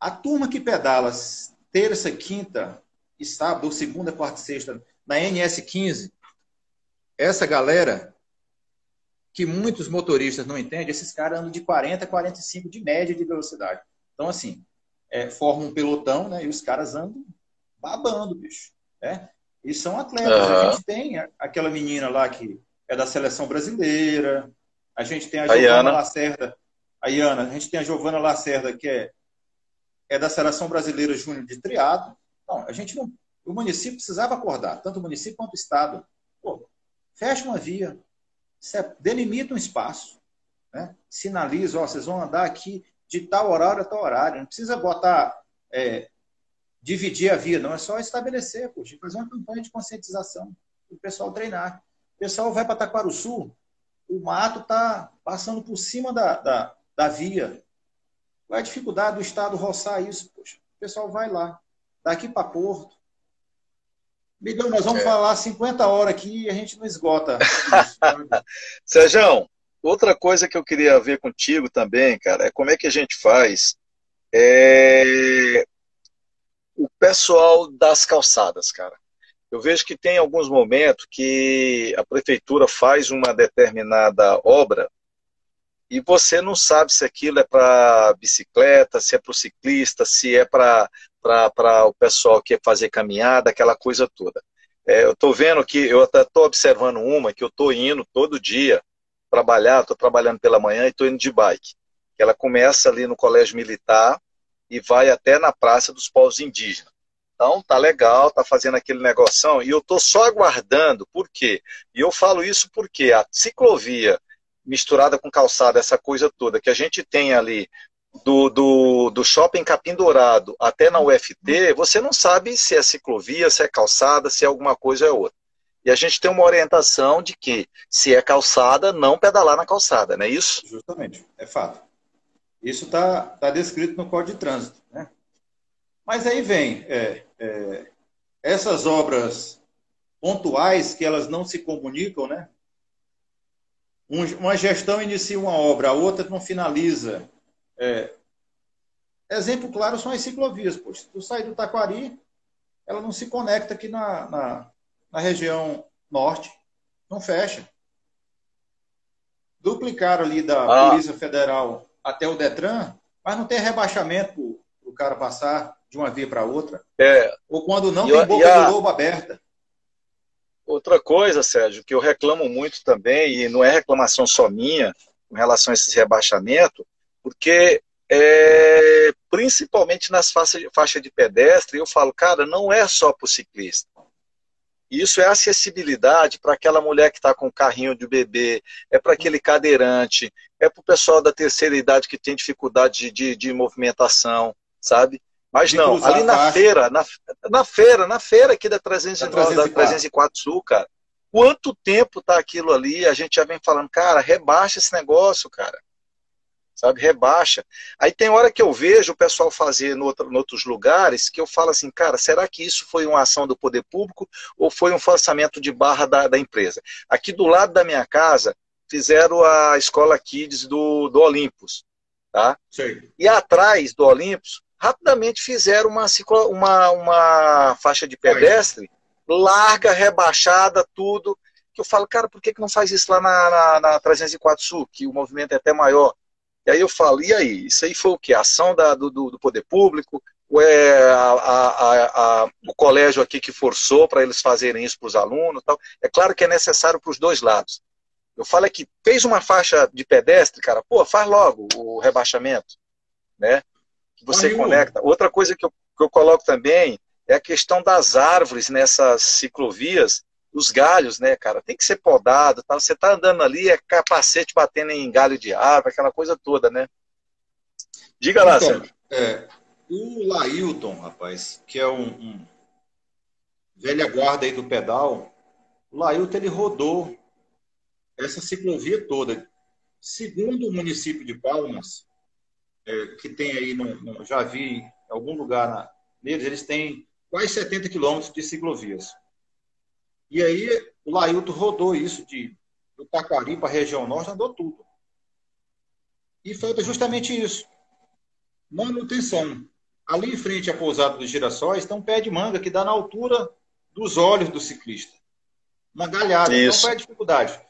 A turma que pedala terça, quinta e sábado, ou segunda, quarta e sexta, na NS15, essa galera que muitos motoristas não entendem, esses caras andam de 40 a 45 de média de velocidade. Então, assim, é, formam um pelotão, né? E os caras andam babando, bicho. Né? E são atletas. Uhum. A gente tem aquela menina lá que é da seleção brasileira. A gente tem a, a Giovana Lacerda. A Iana. A gente tem a Giovana Lacerda, que é, é da seleção brasileira júnior de triado. Então, a gente não. O município precisava acordar, tanto o município quanto o Estado. Pô, fecha uma via, delimita um espaço, né? sinaliza, ó, vocês vão andar aqui de tal horário a tal horário. Não precisa botar, é, dividir a via, não. É só estabelecer, poxa, fazer uma campanha de conscientização o pessoal treinar. O pessoal vai para Taquaro Sul, o mato está passando por cima da, da, da via. Qual é a dificuldade do Estado roçar isso? Poxa, o pessoal vai lá. Daqui para Porto, Miguel, nós vamos é. falar 50 horas aqui e a gente não esgota. Sérgio, outra coisa que eu queria ver contigo também, cara, é como é que a gente faz é... o pessoal das calçadas, cara. Eu vejo que tem alguns momentos que a prefeitura faz uma determinada obra e você não sabe se aquilo é para bicicleta, se é para o ciclista, se é para o pessoal que quer fazer caminhada, aquela coisa toda. É, eu estou vendo que, eu estou observando uma que eu estou indo todo dia trabalhar, estou trabalhando pela manhã e estou indo de bike. Ela começa ali no colégio militar e vai até na Praça dos Povos Indígenas. Então, tá legal, tá fazendo aquele negoção, e eu estou só aguardando, por quê? E eu falo isso porque a ciclovia misturada com calçada, essa coisa toda, que a gente tem ali do, do, do shopping Capim Dourado até na UFT, você não sabe se é ciclovia, se é calçada, se é alguma coisa ou é outra. E a gente tem uma orientação de que, se é calçada, não pedalar na calçada, não é isso? Justamente, é fato. Isso está tá descrito no Código de Trânsito. Né? Mas aí vem é, é, essas obras pontuais que elas não se comunicam, né? Uma gestão inicia uma obra, a outra não finaliza. É, exemplo claro são as ciclovias. Poxa, se tu sai do Taquari, ela não se conecta aqui na, na, na região norte, não fecha. Duplicaram ali da ah. Polícia Federal até o Detran, mas não tem rebaixamento para o cara passar de uma via para outra. É. Ou quando não, e tem boca a... do lobo aberta. Outra coisa, Sérgio, que eu reclamo muito também, e não é reclamação só minha, com relação a esses rebaixamentos, porque é, principalmente nas faixas de, faixa de pedestre, eu falo, cara, não é só para o ciclista. Isso é acessibilidade para aquela mulher que está com carrinho de bebê, é para aquele cadeirante, é para o pessoal da terceira idade que tem dificuldade de, de, de movimentação, sabe? Mas não, ali na feira, na, na feira, na feira aqui da 309, da 304 Sul, cara. Quanto tempo tá aquilo ali? A gente já vem falando, cara, rebaixa esse negócio, cara. Sabe, rebaixa. Aí tem hora que eu vejo o pessoal fazer no outro, em outros lugares que eu falo assim, cara, será que isso foi uma ação do poder público ou foi um forçamento de barra da, da empresa? Aqui do lado da minha casa fizeram a escola Kids do, do Olympus, tá? Sim. E atrás do Olympus rapidamente fizeram uma, uma, uma faixa de pedestre larga, rebaixada, tudo. Que eu falo, cara, por que, que não faz isso lá na, na, na 304 Sul, que o movimento é até maior? E aí eu falo, e aí? Isso aí foi o que? A ação da, do, do poder público? Ou é a, a, a, o colégio aqui que forçou para eles fazerem isso para os alunos? Tal? É claro que é necessário para os dois lados. Eu falo é que fez uma faixa de pedestre, cara, pô, faz logo o rebaixamento, né? Você Amigo. conecta. Outra coisa que eu, que eu coloco também é a questão das árvores nessas ciclovias, os galhos, né, cara? Tem que ser podado, tá? Você tá andando ali, é capacete batendo em galho de árvore, aquela coisa toda, né? Diga lá, então, Sérgio. É, o Lailton, rapaz, que é um, um velha guarda aí do pedal, O Lailton ele rodou essa ciclovia toda. Segundo o município de Palmas, é, que tem aí, no, no, já vi em algum lugar na, neles, eles têm quase 70 quilômetros de ciclovias. E aí o Lailton rodou isso de do Taquari para a região norte, andou tudo. E falta justamente isso. Manutenção. Ali em frente à pousada dos girassóis tem um pé de manga que dá na altura dos olhos do ciclista. Uma galhada. Isso. Então qual é a dificuldade?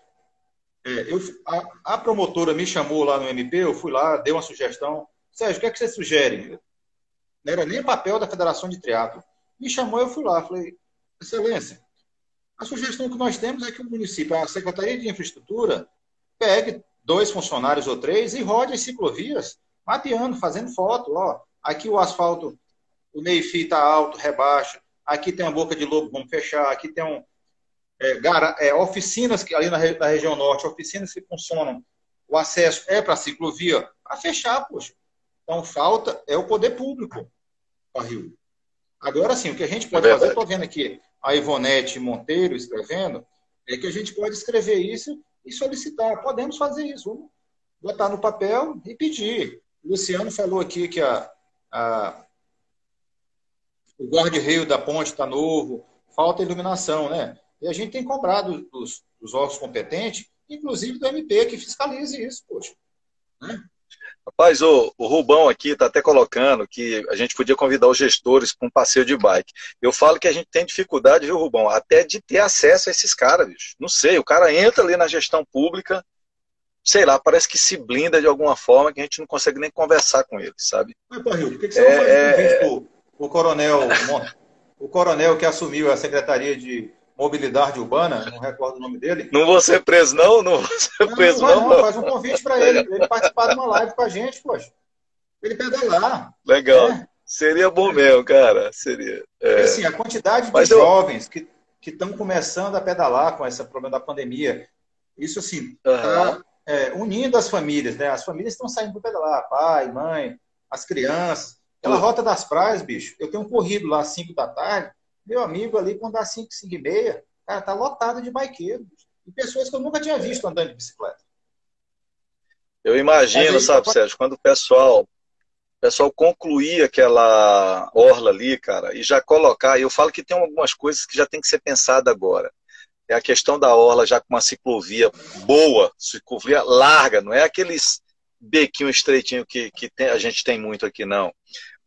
É, eu, a, a, promotora me chamou lá no MP, eu fui lá, dei uma sugestão. Sérgio, o que é que você sugere? Não era nem papel da Federação de Triatlo. Me chamou, eu fui lá. Falei, Excelência, a sugestão que nós temos é que o município, a Secretaria de Infraestrutura, pegue dois funcionários ou três e rode as ciclovias, mapeando, fazendo foto. Ó, aqui o asfalto, o meio-fio está alto, rebaixa. Aqui tem uma boca de lobo, vamos fechar. Aqui tem um, é, gara, é, oficinas que, ali na, na, região norte, oficinas que funcionam, o acesso é para ciclovia, a fechar, poxa. Então, falta é o poder público para Rio. Agora sim, o que a gente pode é fazer, estou vendo aqui a Ivonete Monteiro escrevendo, é que a gente pode escrever isso e solicitar. Podemos fazer isso, vamos botar no papel e pedir. O Luciano falou aqui que a, a o guarda-reio da ponte está novo, falta iluminação, né? E a gente tem cobrado dos, dos órgãos competentes, inclusive do MP, que fiscalize isso, poxa. Né? Rapaz, o, o Rubão aqui está até colocando que a gente podia convidar os gestores para um passeio de bike. Eu falo que a gente tem dificuldade, viu, Rubão, até de ter acesso a esses caras, bicho. Não sei, o cara entra ali na gestão pública, sei lá, parece que se blinda de alguma forma que a gente não consegue nem conversar com ele, sabe? Mas, Barril, por que, que você é, não faz é... um o coronel, o coronel que assumiu a Secretaria de Mobilidade Urbana, não recordo o nome dele. Não vou ser preso, não? Não vou ser não, preso, não, não, Faz um convite para ele, ele participar de uma live com a gente, poxa. Ele pedalar. Legal. É. Seria bom mesmo, cara. Seria. É. Assim, a quantidade de eu... jovens que estão começando a pedalar com esse problema da pandemia, isso assim, está uhum. é, unindo as famílias, né? As famílias estão saindo para pedalar, pai, mãe, as crianças. Aquela rota das praias, bicho, eu tenho um corrido lá às 5 da tarde, meu amigo ali, quando dá 5, 5 e meia, cara, tá lotado de bikeeiros. E pessoas que eu nunca tinha visto andando de bicicleta. Eu imagino, sabe, Sérgio, quando o pessoal, o pessoal concluir aquela orla ali, cara, e já colocar, eu falo que tem algumas coisas que já tem que ser pensada agora. É a questão da orla já com uma ciclovia boa, ciclovia larga, não é aqueles bequinho estreitinho que, que tem, a gente tem muito aqui, não.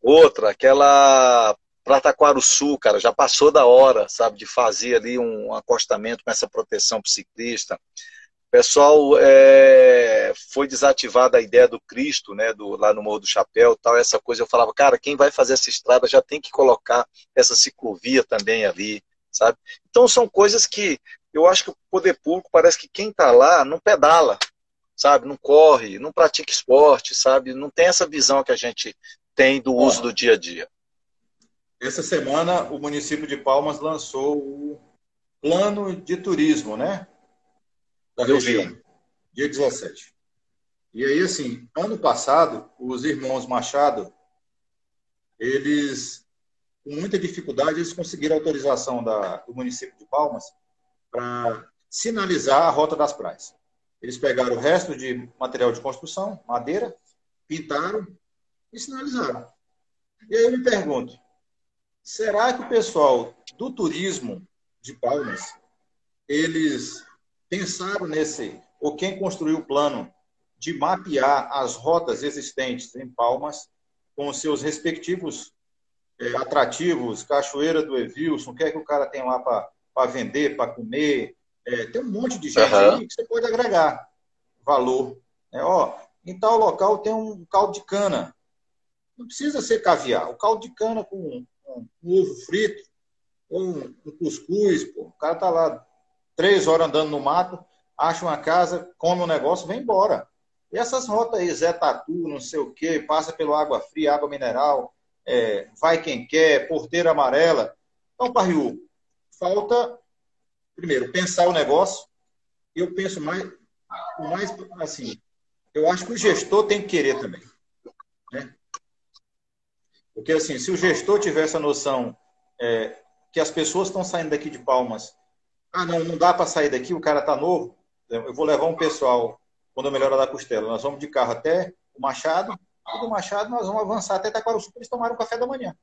Outra, aquela Prata Sul, cara, já passou da hora, sabe, de fazer ali um acostamento com essa proteção para ciclista. O pessoal é, foi desativada a ideia do Cristo, né, do, lá no Morro do Chapéu, tal, essa coisa. Eu falava, cara, quem vai fazer essa estrada já tem que colocar essa ciclovia também ali, sabe? Então são coisas que eu acho que o poder público parece que quem está lá não pedala, sabe? Não corre, não pratica esporte, sabe? Não tem essa visão que a gente tem do uso do dia a dia. Essa semana o município de Palmas lançou o plano de turismo, né? Da região. Vi. Dia 17. E aí, assim, ano passado, os irmãos Machado, eles, com muita dificuldade, eles conseguiram autorização da, do município de Palmas para sinalizar a rota das praias. Eles pegaram o resto de material de construção, madeira, pintaram e sinalizaram. E aí eu me pergunto, será que o pessoal do turismo de Palmas, eles pensaram nesse, ou quem construiu o plano de mapear as rotas existentes em Palmas com os seus respectivos é, atrativos, Cachoeira do Evilson, o que é que o cara tem lá para vender, para comer, é, tem um monte de gente uhum. aí que você pode agregar valor. Né? Ó, em tal local tem um caldo de cana. Não precisa ser caviar. O caldo de cana com um, ovo frito, um, um cuscuz, pô. o cara tá lá três horas andando no mato, acha uma casa, come um negócio, vem embora. E essas rotas aí, Zé Tatu, não sei o quê, passa pelo água fria, água mineral, é, vai quem quer, porteira amarela. Então, Parriu, falta, primeiro, pensar o negócio. Eu penso mais, mais assim, eu acho que o gestor tem que querer também. Né? Porque, assim, se o gestor tivesse a noção é, que as pessoas estão saindo daqui de Palmas ah, não, não dá para sair daqui, o cara tá novo, eu vou levar um pessoal quando eu melhorar da costela. Nós vamos de carro até o Machado, e do Machado nós vamos avançar até Itaquaruçu para eles tomarem um café da manhã.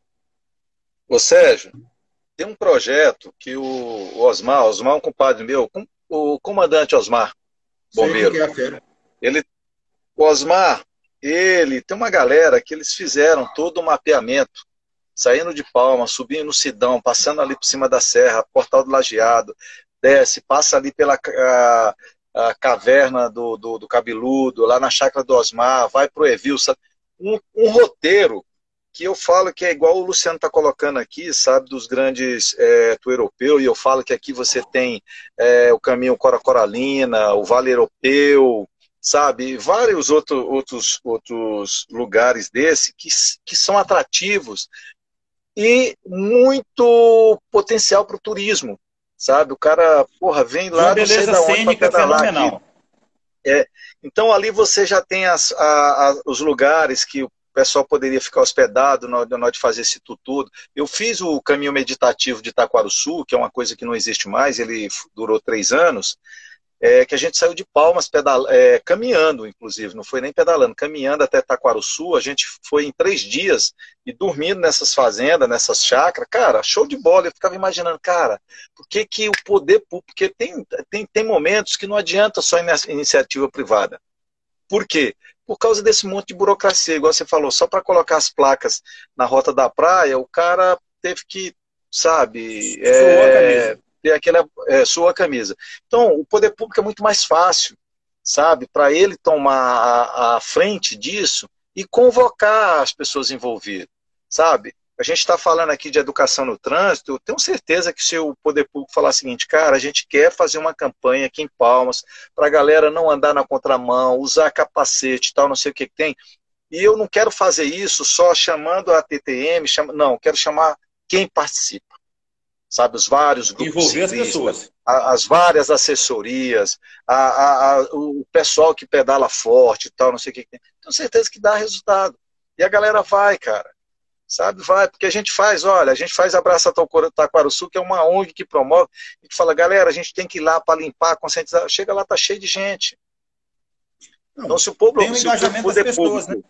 Ô Sérgio, tem um projeto que o Osmar, Osmar é um compadre meu, o comandante Osmar, bombeiro. É ele, o Osmar, ele tem uma galera que eles fizeram todo o mapeamento, saindo de Palma, subindo no Sidão, passando ali por cima da serra, Portal do Lajeado, desce, passa ali pela a, a caverna do, do, do, Cabeludo, lá na chácara do Osmar, vai pro Evil, um, um roteiro que eu falo que é igual o Luciano está colocando aqui, sabe, dos grandes é, do europeu, e eu falo que aqui você tem é, o caminho Cora Coralina, o Vale Europeu, sabe, vários outro, outros, outros lugares desse que, que são atrativos e muito potencial para o turismo, sabe? O cara, porra, vem lá, não sei da onde para pedalar É, então ali você já tem as, a, a, os lugares que o pessoal poderia ficar hospedado na hora de fazer esse tudo. Eu fiz o caminho meditativo de Itaquaruçu, que é uma coisa que não existe mais, ele durou três anos, é, que a gente saiu de Palmas pedal, é, caminhando, inclusive, não foi nem pedalando, caminhando até Taquaruçu, a gente foi em três dias e dormindo nessas fazendas, nessas chácaras, cara, show de bola, eu ficava imaginando, cara, por que, que o poder público, porque tem, tem, tem momentos que não adianta só iniciativa privada. Por quê? Por causa desse monte de burocracia, igual você falou, só para colocar as placas na rota da praia, o cara teve que, sabe, é, ter aquela é, sua camisa. Então, o poder público é muito mais fácil, sabe, para ele tomar a, a, frente disso e convocar as pessoas envolvidas, sabe? A gente está falando aqui de educação no trânsito, eu tenho certeza que se o poder público falar o seguinte, cara, a gente quer fazer uma campanha aqui em Palmas para a galera não andar na contramão, usar capacete tal, não sei o que, que tem, e eu não quero fazer isso só chamando a TTM, chama, não, quero chamar quem participa sabe, os vários grupos Envolver as pessoas. as várias assessorias, a, a, a, o pessoal que pedala forte e tal, não sei o que. Tenho certeza que dá resultado. E a galera vai, cara. Sabe, vai, porque a gente faz, olha, a gente faz Abraça Taquaruçu, que é uma ONG que promove, a gente fala, galera, a gente tem que ir lá para limpar, conscientizar. Chega lá, tá cheio de gente. Não, então, se o povo, tem um se o poder pessoas, público,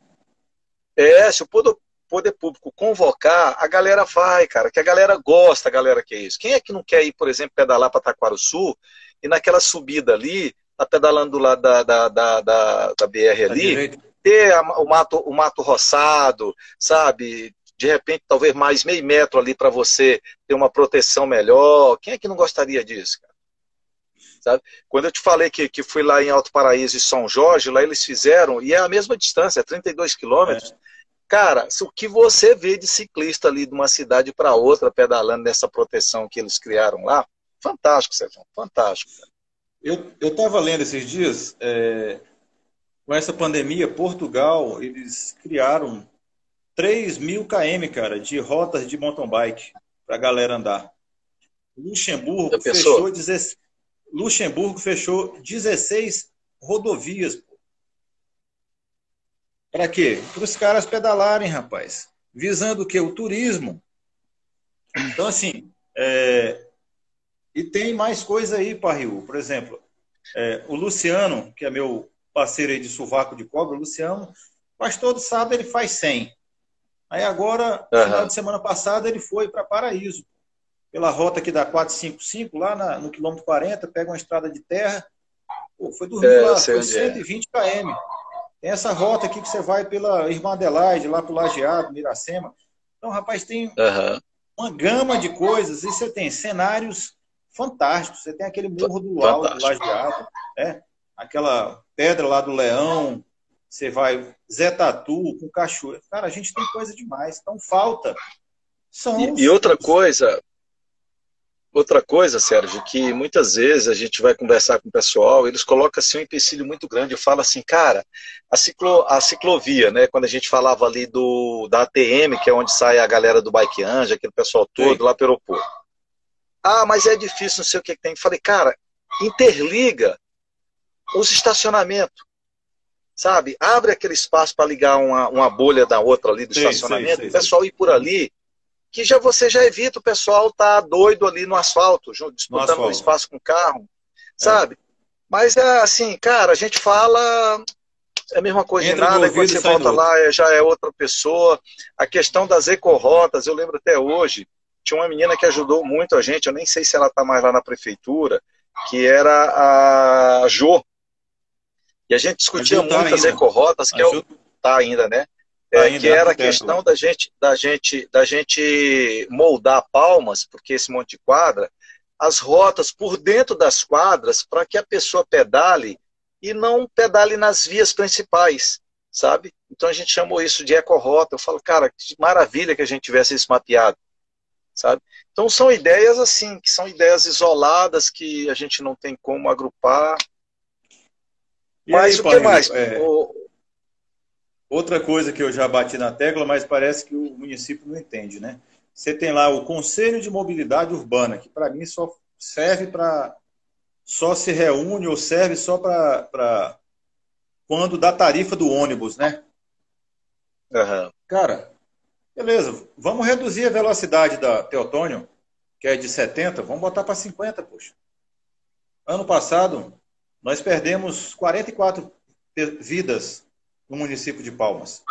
né? É, se o poder, poder público convocar, a galera vai, cara, que a galera gosta, a galera quer isso. Quem é que não quer ir, por exemplo, pedalar para Taquaruçu e naquela subida ali, tá pedalando do lado da, da, da, da, da BR ali, ter a, o, mato, o mato roçado, sabe? De repente, talvez mais meio metro ali para você ter uma proteção melhor. Quem é que não gostaria disso, cara? Sabe? Quando eu te falei que, que fui lá em Alto Paraíso e São Jorge, lá eles fizeram, e é a mesma distância, é 32 quilômetros. É Cara, o que você vê de ciclista ali de uma cidade para outra pedalando nessa proteção que eles criaram lá, fantástico, Sérgio, fantástico. Eu estava lendo esses dias, é, com essa pandemia, Portugal, eles criaram 3 mil km, cara, de rotas de mountain bike para a galera andar. Luxemburgo fechou, 16, Luxemburgo fechou 16 rodovias para quê? Para os caras pedalarem, rapaz. Visando o quê? O turismo. Então, assim, é... e tem mais coisa aí, Parril. Por exemplo, é, o Luciano, que é meu parceiro aí de sovaco de cobra, o Luciano, faz todo sábado ele faz 100. Aí agora, uhum. final de semana passada, ele foi para Paraíso. Pela rota que dá 455, lá na, no quilômetro 40, pega uma estrada de terra. Pô, foi dormir é, lá, foi 120 é. km. Tem essa rota aqui que você vai pela Irmã Adelaide, lá para o Lajeado, Miracema. Então, rapaz, tem uhum. uma gama de coisas. E você tem cenários fantásticos. Você tem aquele morro do alto, do Lajeado, né? aquela pedra lá do Leão. Você vai Zé Tatu com cachoeira. Cara, a gente tem coisa demais. Então, falta. São e, e outra coisa, Outra coisa, Sérgio, que muitas vezes a gente vai conversar com o pessoal, eles colocam assim um empecilho muito grande. Eu falo assim, cara, a, ciclo, a ciclovia, né? Quando a gente falava ali do da ATM, que é onde sai a galera do Bike Anja, aquele pessoal todo Sim. lá pelo aeroporto. Ah, mas é difícil, não sei o que, que tem. Falei, cara, interliga os estacionamentos. Sabe? Abre aquele espaço para ligar uma, uma bolha da outra ali do sim, estacionamento, sim, sim, o pessoal ir por ali que já você já evita o pessoal tá doido ali no asfalto, disputando o espaço com o carro, sabe? É. Mas é assim, cara, a gente fala é a mesma coisa Entra de nada, quando você volta lá é, já é outra pessoa. A questão das ecorrotas, eu lembro até hoje, tinha uma menina que ajudou muito a gente, eu nem sei se ela está mais lá na prefeitura, que era a Jo. E a gente discutia tá muitas ecorrotas, que é o, tá ainda, né? É, que era a questão da gente, da gente, da gente moldar palmas, porque esse monte de quadra, as rotas por dentro das quadras, para que a pessoa pedale e não pedale nas vias principais, sabe? Então a gente chamou isso de ecorrota. Eu falo, cara, que maravilha que a gente tivesse isso mapeado sabe? Então são ideias assim, que são ideias isoladas que a gente não tem como agrupar. E mas aí, o que mais? É... O... Outra coisa que eu já bati na tecla, mas parece que o município não entende, né? Você tem lá o Conselho de Mobilidade Urbana, que para mim só serve para. só se reúne ou serve só para. quando dá tarifa do ônibus, né? Uhum. Cara, Beleza, vamos reduzir a velocidade da Teotônio, que é de 70, vamos botar para 50, poxa. Ano passado, nós perdemos 44 vidas no município de Palmas.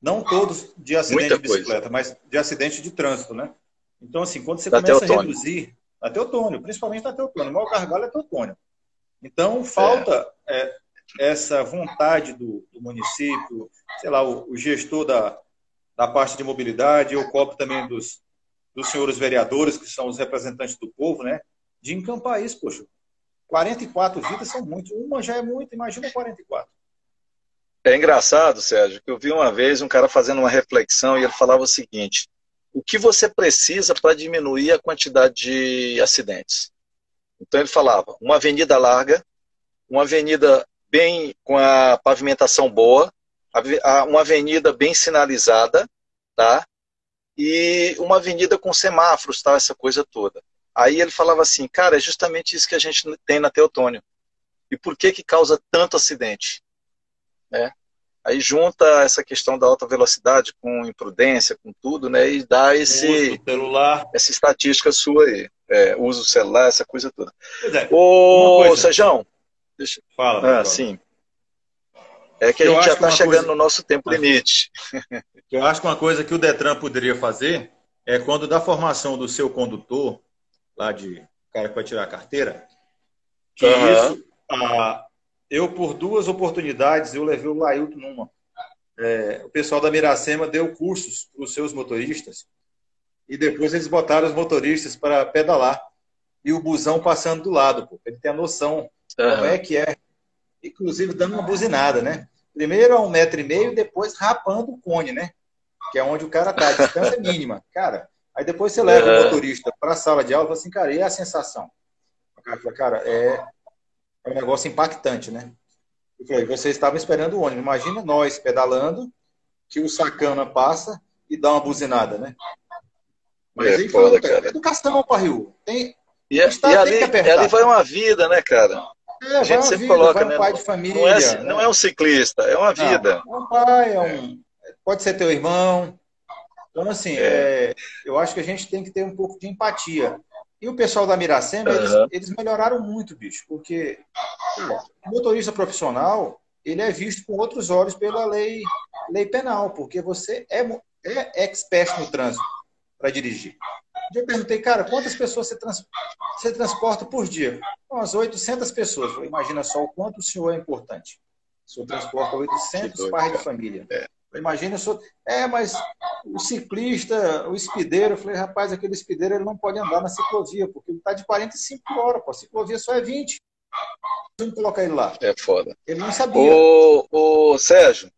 Não todos de acidente Muita de bicicleta, coisa. mas de acidente de trânsito, né? Então, assim, quando você da começa Teotônio. a reduzir. A Teotônio, principalmente na Teotônio. O maior gargalo é Teotônio. Então, falta é. É, essa vontade do, do, município, sei lá, o, o gestor da, da parte de mobilidade, eu cobro também dos, dos senhores vereadores, que são os representantes do povo, né? De encampar isso, poxa. 44 vidas são muito. Uma já é muito, imagina 44. É engraçado, Sérgio, que eu vi uma vez um cara fazendo uma reflexão e ele falava o seguinte: o que você precisa para diminuir a quantidade de acidentes? Então ele falava: uma avenida larga, uma avenida bem com a pavimentação boa, uma avenida bem sinalizada, tá? E uma avenida com semáforos, tá? Essa coisa toda. Aí ele falava assim, cara, é justamente isso que a gente tem na Teotônio. E por que que causa tanto acidente? Né? Aí junta essa questão da alta velocidade com imprudência, com tudo, né? E dá esse celular. essa estatística sua aí. É, uso celular, essa coisa toda. É, Ô, Sejão, deixa... Fala. Ah, sim. É que a gente já está chegando coisa... no nosso tempo limite. Eu acho que uma coisa que o Detran poderia fazer é quando da formação do seu condutor, lá de cara que vai tirar a carteira, que uhum. isso, ah, eu por duas oportunidades, eu levei o Lailton numa. É, o pessoal da Miracema deu cursos para os seus motoristas e depois eles botaram os motoristas para pedalar e o busão passando do lado, pô, ele tem a noção uhum. como é que é inclusive dando uma buzinada, né? Primeiro a um metro e meio, depois rapando o cone, né? Que é onde o cara tá, a distância mínima. Cara, aí depois você leva uhum. o motorista para a sala de aula e fala assim, cara, e a sensação? O cara fala, cara, é, é um negócio impactante, né? Eu falei, vocês estavam esperando o ônibus. Imagina nós pedalando, que o sacana passa e dá uma buzinada, né? Mas é, aí foda, cara. educação, Parril. Tem, e, e ali, ali vai uma vida, né, cara? É, a gente sempre vida, coloca, né? Um pai de família. Não é, né? não é um ciclista, é uma vida. Não, é um pai, é um, pode ser teu irmão. Então, assim, é. É, eu acho que a gente tem que ter um pouco de empatia. E o pessoal da Miracema, uhum. eles, eles, melhoraram muito, bicho, porque o motorista profissional, ele é visto com outros olhos pela lei, lei penal, porque você é, é expert no trânsito para dirigir. Eu perguntei, cara, quantas pessoas você, trans, você transporta por dia? Umas 800 pessoas. Imagina só o quanto o senhor é importante. O senhor transporta 800 pais de família. É. Imagina, sou... é, mas o ciclista, o espideiro, eu falei, rapaz, aquele espideiro ele não pode andar na ciclovia, porque ele está de 45 horas, pô. a ciclovia só é 20. Vamos colocar ele lá. É foda. Ele não sabia. Ô, ô Sérgio,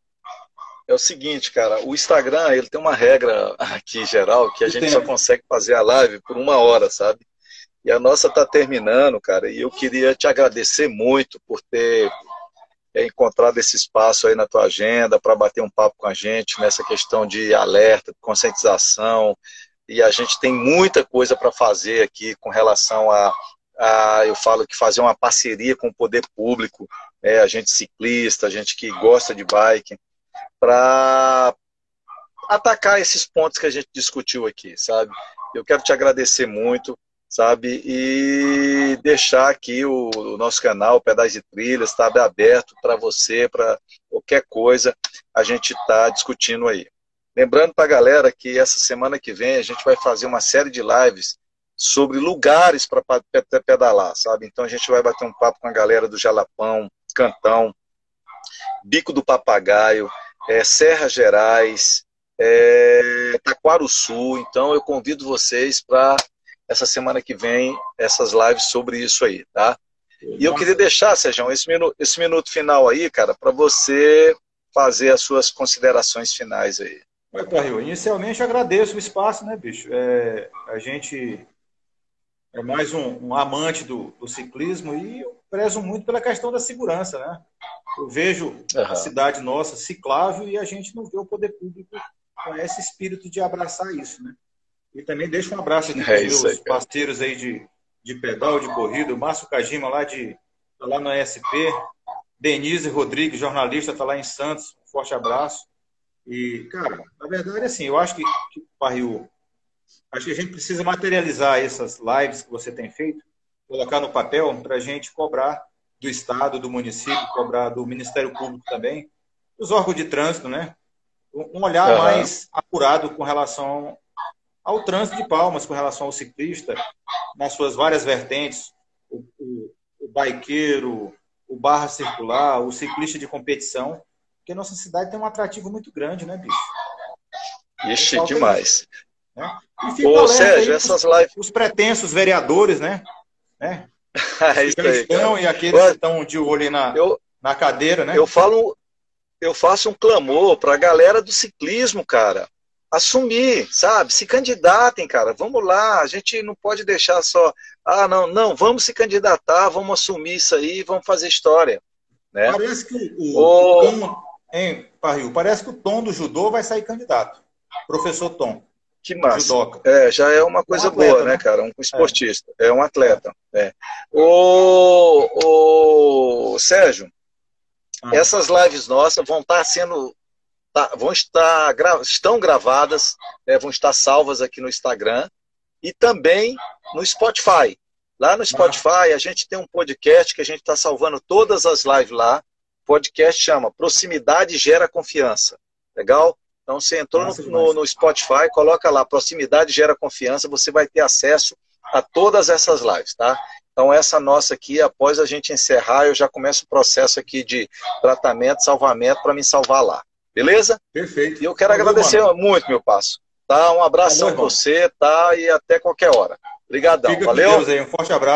é o seguinte, cara, o Instagram, ele tem uma regra aqui geral que a gente só consegue fazer a live por uma hora, sabe? E a nossa tá terminando, cara, e eu queria te agradecer muito por ter é, encontrado esse espaço aí na tua agenda para bater um papo com a gente nessa questão de alerta, de conscientização. E a gente tem muita coisa para fazer aqui com relação a, a, eu falo que fazer uma parceria com o poder público, é, a gente ciclista, a gente que gosta de bike, para atacar esses pontos que a gente discutiu aqui, sabe? Eu quero te agradecer muito, sabe? E deixar aqui o, o nosso canal, Pedais e Trilhas, está aberto para você, para qualquer coisa, a gente está discutindo aí. Lembrando para a galera que essa semana que vem a gente vai fazer uma série de lives sobre lugares para pedalar, sabe? Então a gente vai bater um papo com a galera do Jalapão, Cantão, Bico do Papagaio, é, Serra Gerais, é, Taquaruçu. Então eu convido vocês para essa semana que vem essas lives sobre isso aí, tá? E eu queria deixar, Sérgio, esse minuto, esse minuto final aí, cara, para você fazer as suas considerações finais aí. Oi, Carril. Inicialmente agradeço o espaço, né, bicho? É, a gente é mais um, um amante do, do, ciclismo e eu prezo muito pela questão da segurança, né? Eu vejo uhum. a cidade nossa ciclável e a gente não vê o poder público com esse espírito de abraçar isso, né? E também deixo um abraço aqui é para os meus parceiros aí de, de pedal, de corrida, o Márcio Kajima lá, de, tá lá no ESP, Denise Rodrigues, jornalista, está lá em Santos, um forte abraço. E, cara, na verdade, assim, eu acho que, que Barril, acho que a gente precisa materializar essas lives que você tem feito, colocar no papel para a gente cobrar do Estado, do município, cobrar do Ministério Público também, os órgãos de trânsito, né? Um olhar uhum. mais apurado com relação ao trânsito de Palmas, com relação ao ciclista, nas suas várias vertentes, o, o, o baiqueiro, o barra circular, o ciclista de competição, porque nossa cidade tem um atrativo muito grande, né, bicho? Ixi, demais. né? E Ô, Sérgio, essas os, lives... Os pretensos vereadores, né? né? é isso aí, estão, e aqueles que estão de olho na, eu, na cadeira, né? Eu falo, eu faço um clamor para a galera do ciclismo, cara. Assumir, sabe? Se candidatem, cara. Vamos lá. A gente não pode deixar só. Ah, não, não. Vamos se candidatar, vamos assumir isso aí, vamos fazer história. Né? Parece que o, o... o tom, hein, Parril, parece que o Tom do judô vai sair candidato. Professor Tom. Que massa. É, já é uma coisa um atleta, boa, né, né, cara? Um esportista. É, é um atleta. É. O, o Sérgio, ah. essas lives nossas vão estar sendo. Tá, vão estar estão gravadas, né, vão estar salvas aqui no Instagram e também no Spotify. Lá no Spotify a gente tem um podcast que a gente está salvando todas as lives lá. O podcast chama Proximidade Gera Confiança. Legal? Então, você entrou no, no, no, Spotify, coloca lá, proximidade gera confiança, você vai ter acesso a todas essas lives, tá? Então, essa nossa aqui, após a gente encerrar, eu já começo o processo aqui de tratamento, salvamento, para me salvar lá. Beleza? Perfeito. E eu quero agradecer mano. muito, meu passo. Tá? Um abraço tá a você, tá? E até qualquer hora. Obrigadão. Valeu. Deus aí. Um forte abraço.